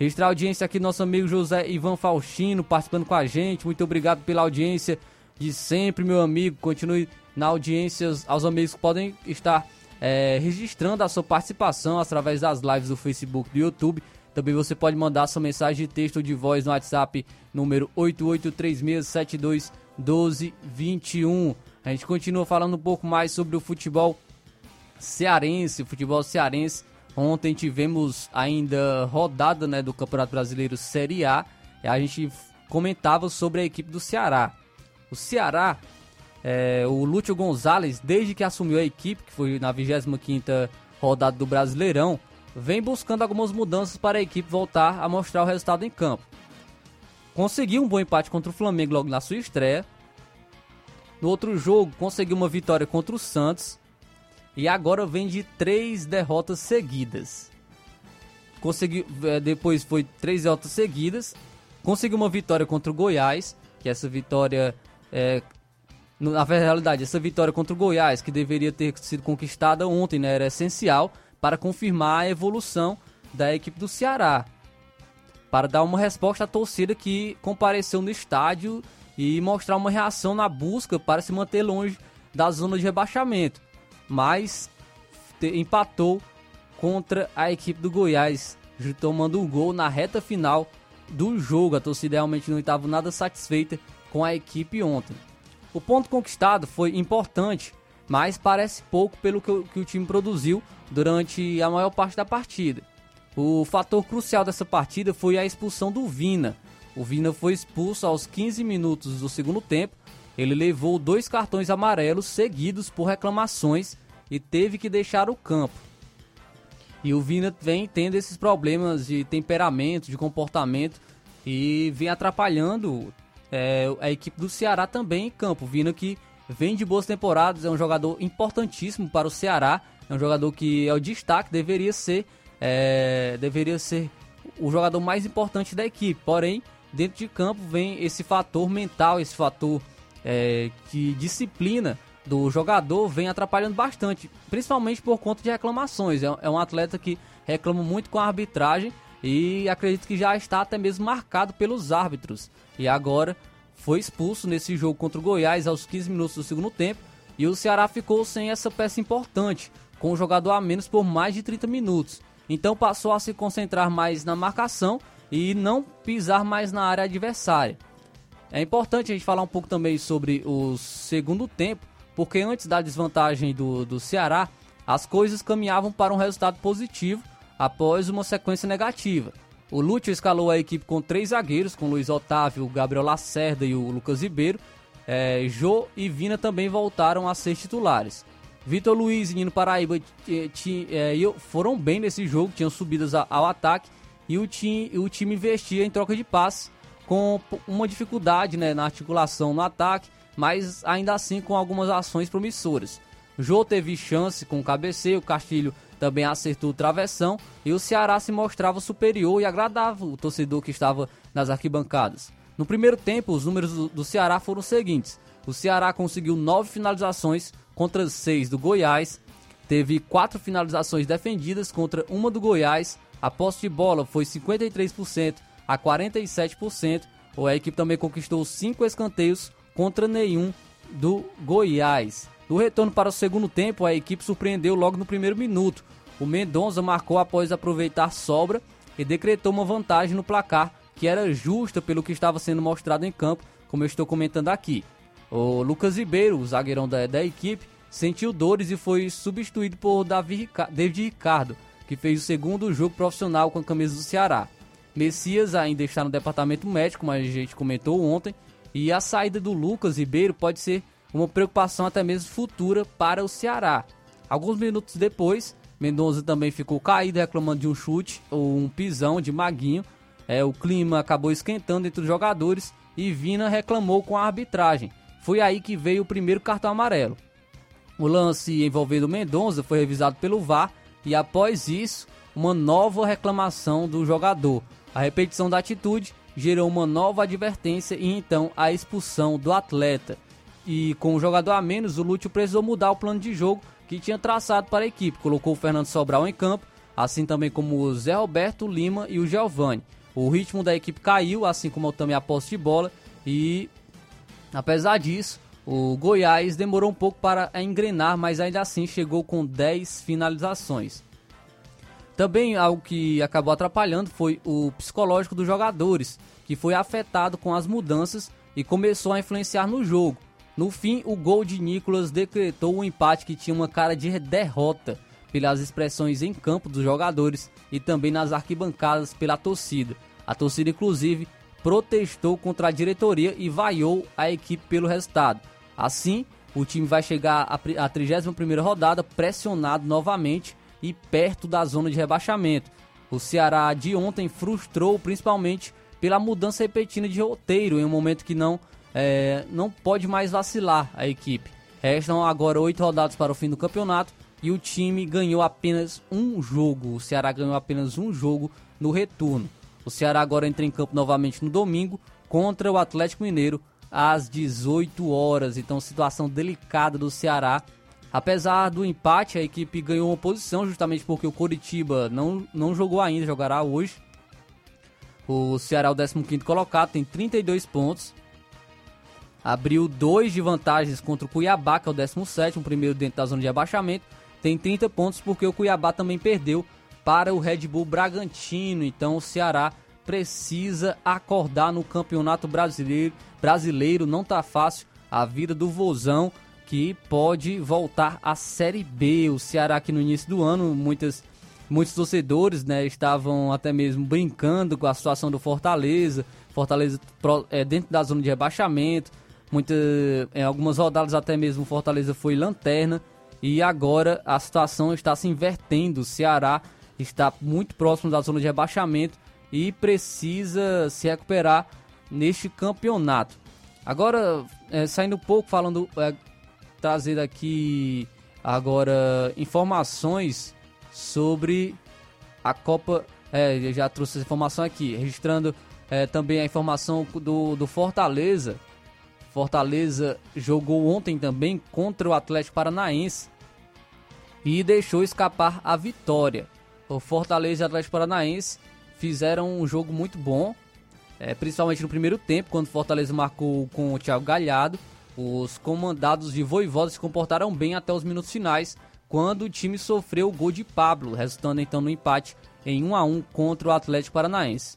Registrar a audiência aqui nosso amigo José Ivan Faustino participando com a gente. Muito obrigado pela audiência de sempre, meu amigo. Continue na audiência aos amigos que podem estar é, registrando a sua participação através das lives do Facebook do YouTube também você pode mandar sua mensagem de texto ou de voz no WhatsApp número 8836721221. A gente continua falando um pouco mais sobre o futebol cearense, futebol cearense. Ontem tivemos ainda rodada né, do Campeonato Brasileiro Série A. A gente comentava sobre a equipe do Ceará. O Ceará, é, o Lúcio Gonzalez, desde que assumiu a equipe, que foi na 25ª rodada do Brasileirão, vem buscando algumas mudanças para a equipe voltar a mostrar o resultado em campo. Conseguiu um bom empate contra o Flamengo logo na sua estreia. No outro jogo, conseguiu uma vitória contra o Santos. E agora vem de três derrotas seguidas. Conseguiu, é, depois foi três derrotas seguidas. Conseguiu uma vitória contra o Goiás. Que essa vitória é, na realidade, essa vitória contra o Goiás, que deveria ter sido conquistada ontem, né, era essencial para confirmar a evolução da equipe do Ceará. Para dar uma resposta à torcida que compareceu no estádio e mostrar uma reação na busca para se manter longe da zona de rebaixamento. Mas empatou contra a equipe do Goiás, tomando um gol na reta final do jogo. A torcida realmente não estava nada satisfeita com a equipe ontem. O ponto conquistado foi importante mas parece pouco pelo que o, que o time produziu durante a maior parte da partida. O fator crucial dessa partida foi a expulsão do Vina. O Vina foi expulso aos 15 minutos do segundo tempo. Ele levou dois cartões amarelos seguidos por reclamações e teve que deixar o campo. E o Vina vem tendo esses problemas de temperamento, de comportamento e vem atrapalhando é, a equipe do Ceará também em campo. Vindo que vem de boas temporadas, é um jogador importantíssimo para o Ceará, é um jogador que é o destaque, deveria ser, é, deveria ser o jogador mais importante da equipe. Porém, dentro de campo vem esse fator mental, esse fator é, de disciplina do jogador vem atrapalhando bastante, principalmente por conta de reclamações. É, é um atleta que reclama muito com a arbitragem e acredito que já está até mesmo marcado pelos árbitros. E agora foi expulso nesse jogo contra o Goiás aos 15 minutos do segundo tempo e o Ceará ficou sem essa peça importante, com o jogador a menos por mais de 30 minutos. Então passou a se concentrar mais na marcação e não pisar mais na área adversária. É importante a gente falar um pouco também sobre o segundo tempo, porque antes da desvantagem do, do Ceará, as coisas caminhavam para um resultado positivo após uma sequência negativa. O Lúcio escalou a equipe com três zagueiros, com Luiz Otávio, Gabriel Lacerda e o Lucas Ribeiro. É, Jô e Vina também voltaram a ser titulares. Vitor Luiz e Nino Paraíba é, foram bem nesse jogo, tinham subidas ao ataque e o time, o time investia em troca de passes com uma dificuldade né, na articulação no ataque, mas ainda assim com algumas ações promissoras. Jô teve chance com o cabeceio, o Castilho também acertou o travessão e o Ceará se mostrava superior e agradava o torcedor que estava nas arquibancadas. No primeiro tempo, os números do, Ceará foram os seguintes: o Ceará conseguiu nove finalizações contra seis do Goiás, teve quatro finalizações defendidas contra uma do Goiás, a posse de bola foi 53% a 47%. A equipe também conquistou cinco escanteios contra nenhum do Goiás. No retorno para o segundo tempo, a equipe surpreendeu logo no primeiro minuto. O Mendonça marcou após aproveitar sobra e decretou uma vantagem no placar que era justa pelo que estava sendo mostrado em campo, como eu estou comentando aqui. O Lucas Ribeiro, o zagueirão da, da equipe, sentiu dores e foi substituído por Davi, David Ricardo, que fez o segundo jogo profissional com a camisa do Ceará. Messias ainda está no departamento médico, mas a gente comentou ontem. E a saída do Lucas Ribeiro pode ser uma preocupação até mesmo futura para o Ceará. Alguns minutos depois, Mendonça também ficou caído reclamando de um chute ou um pisão de Maguinho. É, o clima acabou esquentando entre os jogadores e Vina reclamou com a arbitragem. Foi aí que veio o primeiro cartão amarelo. O lance envolvendo Mendonça foi revisado pelo VAR e após isso, uma nova reclamação do jogador. A repetição da atitude gerou uma nova advertência e então a expulsão do atleta. E com o jogador a menos, o Lúcio precisou mudar o plano de jogo que tinha traçado para a equipe. Colocou o Fernando Sobral em campo, assim também como o Zé Roberto Lima e o Giovani. O ritmo da equipe caiu, assim como também a posse de bola. E apesar disso, o Goiás demorou um pouco para engrenar, mas ainda assim chegou com 10 finalizações. Também algo que acabou atrapalhando foi o psicológico dos jogadores, que foi afetado com as mudanças e começou a influenciar no jogo. No fim, o gol de Nicolas decretou um empate que tinha uma cara de derrota pelas expressões em campo dos jogadores e também nas arquibancadas pela torcida. A torcida, inclusive, protestou contra a diretoria e vaiou a equipe pelo resultado. Assim, o time vai chegar à 31ª rodada pressionado novamente e perto da zona de rebaixamento. O Ceará de ontem frustrou principalmente pela mudança repentina de roteiro em um momento que não, é, não pode mais vacilar a equipe. Restam agora oito rodadas para o fim do campeonato e o time ganhou apenas um jogo. O Ceará ganhou apenas um jogo no retorno. O Ceará agora entra em campo novamente no domingo contra o Atlético Mineiro às 18 horas. Então, situação delicada do Ceará Apesar do empate, a equipe ganhou uma posição justamente porque o Coritiba não, não jogou ainda, jogará hoje. O Ceará, é o 15 colocado, tem 32 pontos. Abriu dois de vantagens contra o Cuiabá, que é o 17, o primeiro dentro da zona de abaixamento. Tem 30 pontos porque o Cuiabá também perdeu para o Red Bull Bragantino. Então o Ceará precisa acordar no Campeonato Brasileiro. Brasileiro não tá fácil a vida do Vozão que pode voltar à Série B. O Ceará que no início do ano, muitas, muitos torcedores né, estavam até mesmo brincando com a situação do Fortaleza. Fortaleza é, dentro da zona de rebaixamento. Muita, em algumas rodadas até mesmo Fortaleza foi lanterna. E agora a situação está se invertendo. O Ceará está muito próximo da zona de rebaixamento e precisa se recuperar neste campeonato. Agora, é, saindo um pouco, falando, é, trazendo aqui agora informações sobre a Copa. É, já trouxe essa informação aqui, registrando é, também a informação do, do Fortaleza. Fortaleza jogou ontem também contra o Atlético Paranaense e deixou escapar a vitória. O Fortaleza e o Atlético Paranaense fizeram um jogo muito bom, é, principalmente no primeiro tempo, quando o Fortaleza marcou com o Thiago Galhardo. Os comandados de Voivoda se comportaram bem até os minutos finais, quando o time sofreu o gol de Pablo, resultando então no empate em 1 a 1 contra o Atlético Paranaense.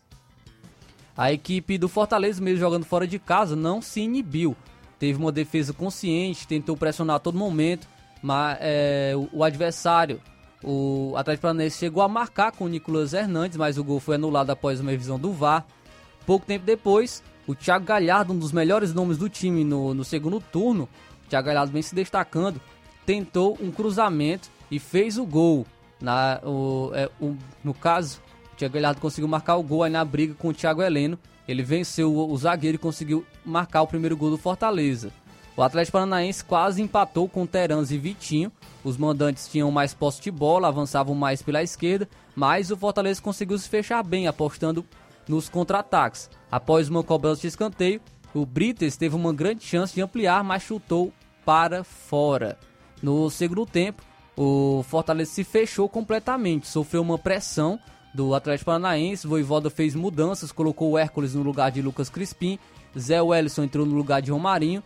A equipe do Fortaleza, mesmo jogando fora de casa, não se inibiu. Teve uma defesa consciente, tentou pressionar a todo momento, mas é, o, o, adversário, o Atlético Paranaense, chegou a marcar com o Nicolas Hernandes, mas o gol foi anulado após uma revisão do VAR. Pouco tempo depois, o Thiago Galhardo, um dos melhores nomes do time no, no segundo turno, Thiago Galhardo vem se destacando, tentou um cruzamento e fez o gol. Na, o, é, o, no caso, Thiago Galhardo conseguiu marcar o gol aí na briga com o Thiago Heleno. Ele venceu o, zagueiro e conseguiu marcar o primeiro gol do Fortaleza. O Atlético Paranaense quase empatou com Terans e Vitinho. Os mandantes tinham mais posse de bola, avançavam mais pela esquerda, mas o Fortaleza conseguiu se fechar bem, apostando nos contra-ataques. Após uma cobrança de escanteio, o Brites teve uma grande chance de ampliar, mas chutou para fora. No segundo tempo, o Fortaleza se fechou completamente, sofreu uma pressão do Atlético Paranaense, Voivoda fez mudanças, colocou o Hércules no lugar de Lucas Crispim, Zé Wellison entrou no lugar de Romarinho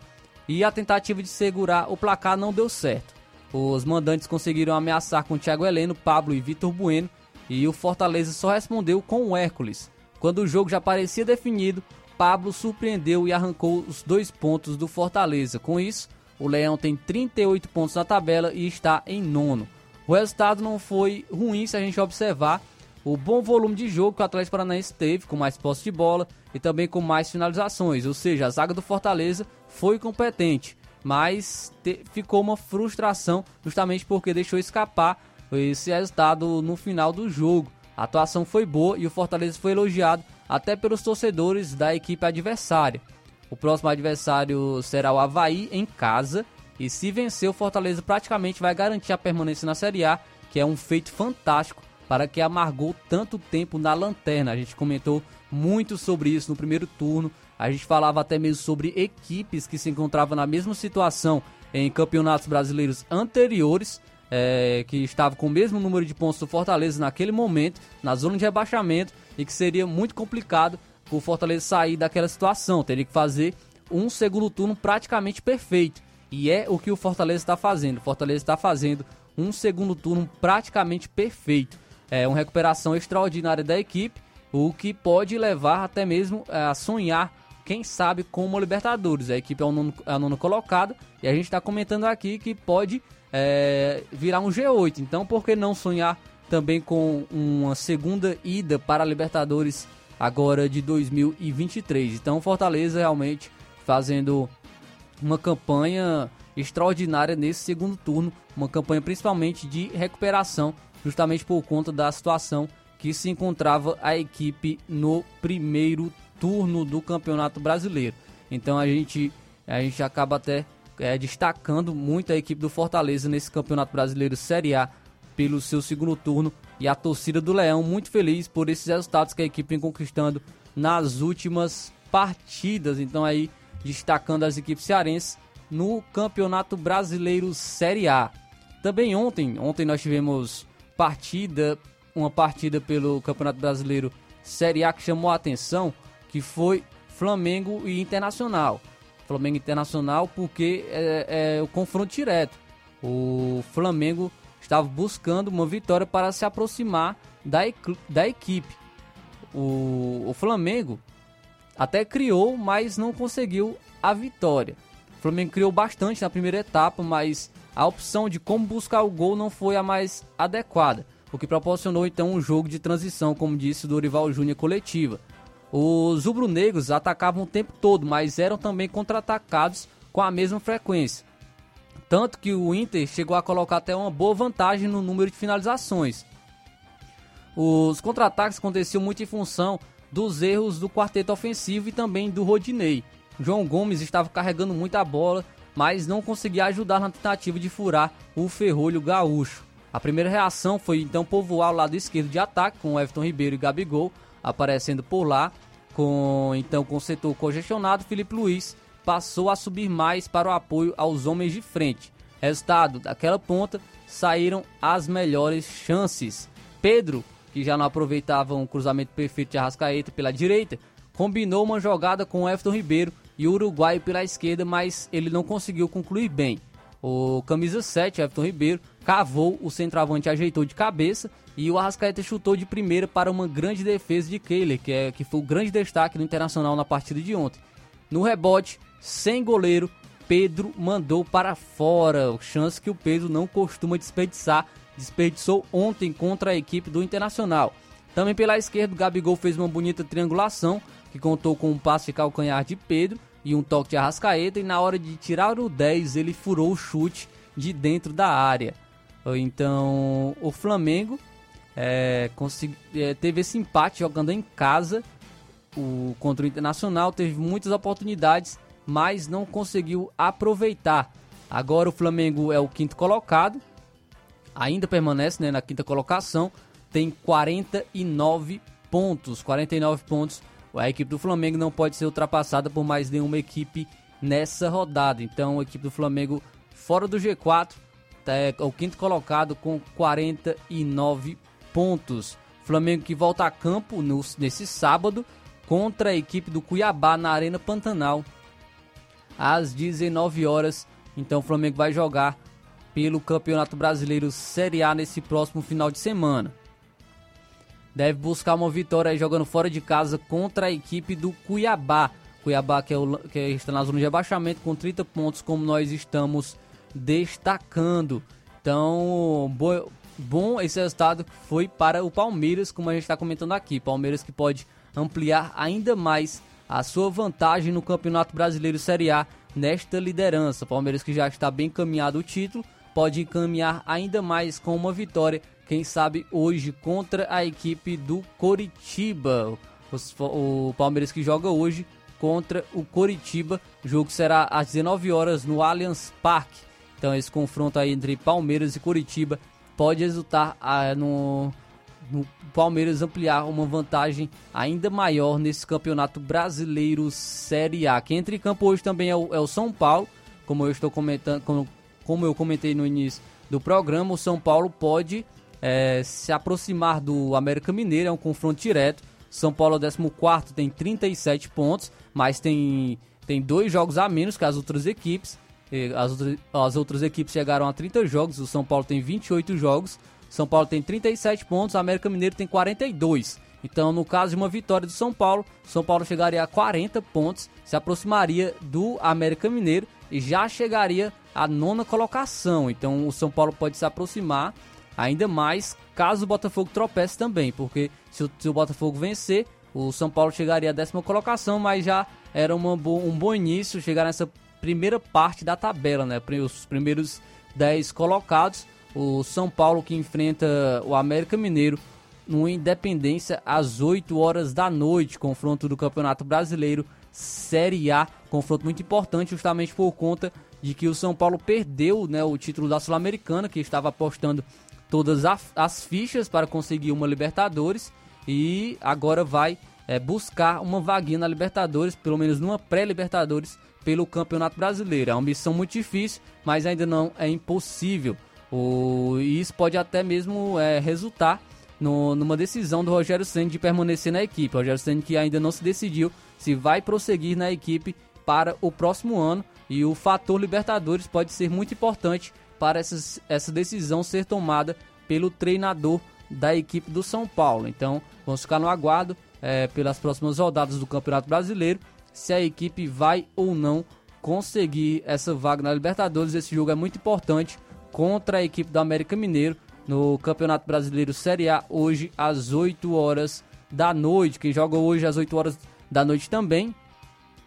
e a tentativa de segurar o placar não deu certo. Os mandantes conseguiram ameaçar com Thiago Heleno, Pablo e Vitor Bueno e o Fortaleza só respondeu com o Hércules. Quando o jogo já parecia definido, Pablo surpreendeu e arrancou os dois pontos do Fortaleza. Com isso, o Leão tem 38 pontos na tabela e está em nono. O resultado não foi ruim se a gente observar o bom volume de jogo que o Atlético Paranaense teve, com mais posse de bola e também com mais finalizações. Ou seja, a zaga do Fortaleza foi competente, mas te, ficou uma frustração justamente porque deixou escapar esse resultado no final do jogo. A atuação foi boa e o Fortaleza foi elogiado até pelos torcedores da equipe adversária. O próximo adversário será o Havaí em casa. E se vencer, o Fortaleza praticamente vai garantir a permanência na Série A, que é um feito fantástico para que amargou tanto tempo na lanterna. A gente comentou muito sobre isso no primeiro turno. A gente falava até mesmo sobre equipes que se encontravam na mesma situação em campeonatos brasileiros anteriores, é, que estavam com o mesmo número de pontos do Fortaleza naquele momento, na zona de rebaixamento, e que seria muito complicado o Fortaleza sair daquela situação. Teria que fazer um segundo turno praticamente perfeito. E é o que o Fortaleza está fazendo. O Fortaleza está fazendo um segundo turno praticamente perfeito. É uma recuperação extraordinária da equipe, o que pode levar até mesmo é, a sonhar, quem sabe, com uma Libertadores. A equipe é o nono, é nono colocado e a gente está comentando aqui que pode é, virar um G8. Então, por que não sonhar também com uma segunda ida para a Libertadores agora de 2023. Então, Fortaleza realmente fazendo uma campanha extraordinária nesse segundo turno, uma campanha principalmente de recuperação, justamente por conta da situação que se encontrava a equipe no primeiro turno do Campeonato Brasileiro. Então a gente a gente acaba até é, destacando muito a equipe do Fortaleza nesse Campeonato Brasileiro Série A pelo seu segundo turno e a torcida do Leão muito feliz por esses resultados que a equipe vem conquistando nas últimas partidas. Então aí destacando as equipes cearenses no Campeonato Brasileiro Série A. Também ontem, ontem nós tivemos partida, uma partida pelo Campeonato Brasileiro Série A que chamou a atenção, que foi Flamengo e Internacional. Flamengo Internacional porque é, é o confronto direto. O Flamengo estava buscando uma vitória para se aproximar da, da equipe. O, o Flamengo até criou, mas não conseguiu a vitória. O Flamengo criou bastante na primeira etapa, mas a opção de como buscar o gol não foi a mais adequada, o que proporcionou então um jogo de transição, como disse o Dorival Júnior coletiva. Os rubro-negros atacavam o tempo todo, mas eram também contra-atacados com a mesma frequência. Tanto que o Inter chegou a colocar até uma boa vantagem no número de finalizações. Os contra-ataques aconteciam muito em função dos erros do quarteto ofensivo e também do Rodinei. João Gomes estava carregando muita bola, mas não conseguia ajudar na tentativa de furar o ferrolho gaúcho. A primeira reação foi então povoar o lado esquerdo de ataque com Everton Ribeiro e Gabigol aparecendo por lá, com então com o setor congestionado, Felipe Luiz passou a subir mais para o apoio aos homens de frente. Resultado, daquela ponta saíram as melhores chances. Pedro, que já não aproveitava um cruzamento perfeito de Arrascaeta pela direita, combinou uma jogada com Everton Ribeiro e o Uruguai pela esquerda, mas ele não conseguiu concluir bem. O camisa 7, Everton Ribeiro, cavou, o centroavante ajeitou de cabeça e o Arrascaeta chutou de primeira para uma grande defesa de Kehler, que, é, que foi o grande destaque do Internacional na partida de ontem. No rebote, sem goleiro, Pedro mandou para fora, chance que o Pedro não costuma desperdiçar, desperdiçou ontem contra a equipe do Internacional. Também pela esquerda, o Gabigol fez uma bonita triangulação, que contou com um passe calcanhar de Pedro e um toque de Arrascaeta, e na hora de tirar o 10, ele furou o chute de dentro da área. Então, o Flamengo é, consegui, é, teve esse empate jogando em casa o, contra o Internacional, teve muitas oportunidades, mas não conseguiu aproveitar. Agora o Flamengo é o quinto colocado, ainda permanece né, na quinta colocação, tem 49 pontos. 49 pontos. A equipe do Flamengo não pode ser ultrapassada por mais nenhuma equipe nessa rodada. Então a equipe do Flamengo fora do G4 é o quinto colocado com 49 pontos. Flamengo que volta a campo no, nesse sábado contra a equipe do Cuiabá na Arena Pantanal às 19 horas. Então o Flamengo vai jogar pelo Campeonato Brasileiro Série A nesse próximo final de semana. Deve buscar uma vitória aí jogando fora de casa contra a equipe do Cuiabá. Cuiabá que, é o, que está na zona de abaixamento com 30 pontos, como nós estamos destacando. Então, bom, bom esse resultado foi para o Palmeiras, como a gente está comentando aqui. Palmeiras que pode ampliar ainda mais a sua vantagem no Campeonato Brasileiro Série A nesta liderança. Palmeiras que já está bem caminhado o título, pode encaminhar ainda mais com uma vitória, quem sabe hoje contra a equipe do Coritiba. O Palmeiras que joga hoje contra o Coritiba. O jogo será às 19 horas no Allianz Parque. Então esse confronto aí entre Palmeiras e Curitiba pode resultar ah, no, no, Palmeiras ampliar uma vantagem ainda maior nesse campeonato brasileiro Série A. Quem entra em campo hoje também é o, é o São Paulo, como eu estou comentando, como, como, eu comentei no início do programa, o São Paulo pode é, se aproximar do América Mineiro, é um confronto direto. São Paulo é o 14 tem 37 pontos, mas tem, tem dois jogos a menos que as outras equipes. As outras, as outras equipes chegaram a 30 jogos, o São Paulo tem 28 jogos, São Paulo tem 37 pontos, o América Mineiro tem 42. Então, no caso de uma vitória do São Paulo, São Paulo chegaria a 40 pontos, se aproximaria do América Mineiro e já chegaria à nona colocação. Então, o São Paulo pode se aproximar ainda mais caso o Botafogo tropece também, porque se o, se o Botafogo vencer, o São Paulo chegaria à décima colocação, mas já era uma um bom início chegar nessa primeira parte da tabela, né? Os primeiros 10 colocados. O São Paulo que enfrenta o América Mineiro no Independência às 8 horas da noite, confronto do Campeonato Brasileiro Série A, confronto muito importante justamente por conta de que o São Paulo perdeu, né, o título da Sul-Americana, que estava apostando todas as fichas para conseguir uma Libertadores e agora vai é, buscar uma vaguinha na Libertadores, pelo menos numa pré-Libertadores pelo Campeonato Brasileiro. É uma missão muito difícil, mas ainda não é impossível. O, e isso pode até mesmo é, resultar no, numa decisão do Rogério Senna de permanecer na equipe. O Rogério Senna que ainda não se decidiu se vai prosseguir na equipe para o próximo ano. E o fator Libertadores pode ser muito importante para essa, essa decisão ser tomada pelo treinador da equipe do São Paulo. Então vamos ficar no aguardo é, pelas próximas rodadas do Campeonato Brasileiro se a equipe vai ou não conseguir essa vaga na Libertadores. Esse jogo é muito importante contra a equipe do América Mineiro no Campeonato Brasileiro Série A hoje às 8 horas da noite. Quem joga hoje às 8 horas da noite também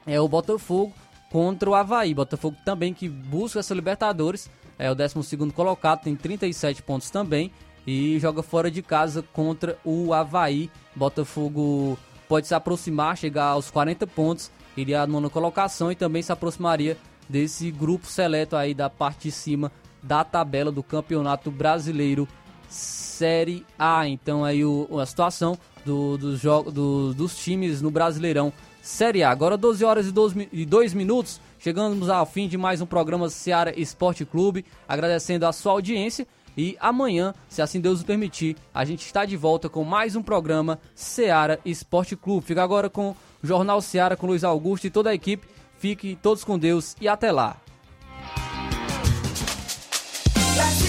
é o Botafogo contra o Havaí. Botafogo também que busca essa Libertadores, é o 12 colocado, tem 37 pontos também. e joga fora de casa contra o Havaí. Botafogo pode se aproximar, chegar aos 40 pontos, iria à nona colocação e também se aproximaria desse grupo seleto aí da parte de cima da tabela do Campeonato Brasileiro Série A. Então aí o, a situação do, dos, do, dos times no Brasileirão Série A. Agora 12 horas 2, e 2 minutos, chegamos ao fim de mais um programa Seara Esporte Clube, agradecendo a sua audiência e amanhã, se assim Deus nos permitir, a gente está de volta com mais um programa Seara Esporte Clube. Fica agora com o Jornal Seara com Luiz Augusto e toda a equipe. Fique todos com Deus e até lá. Brasil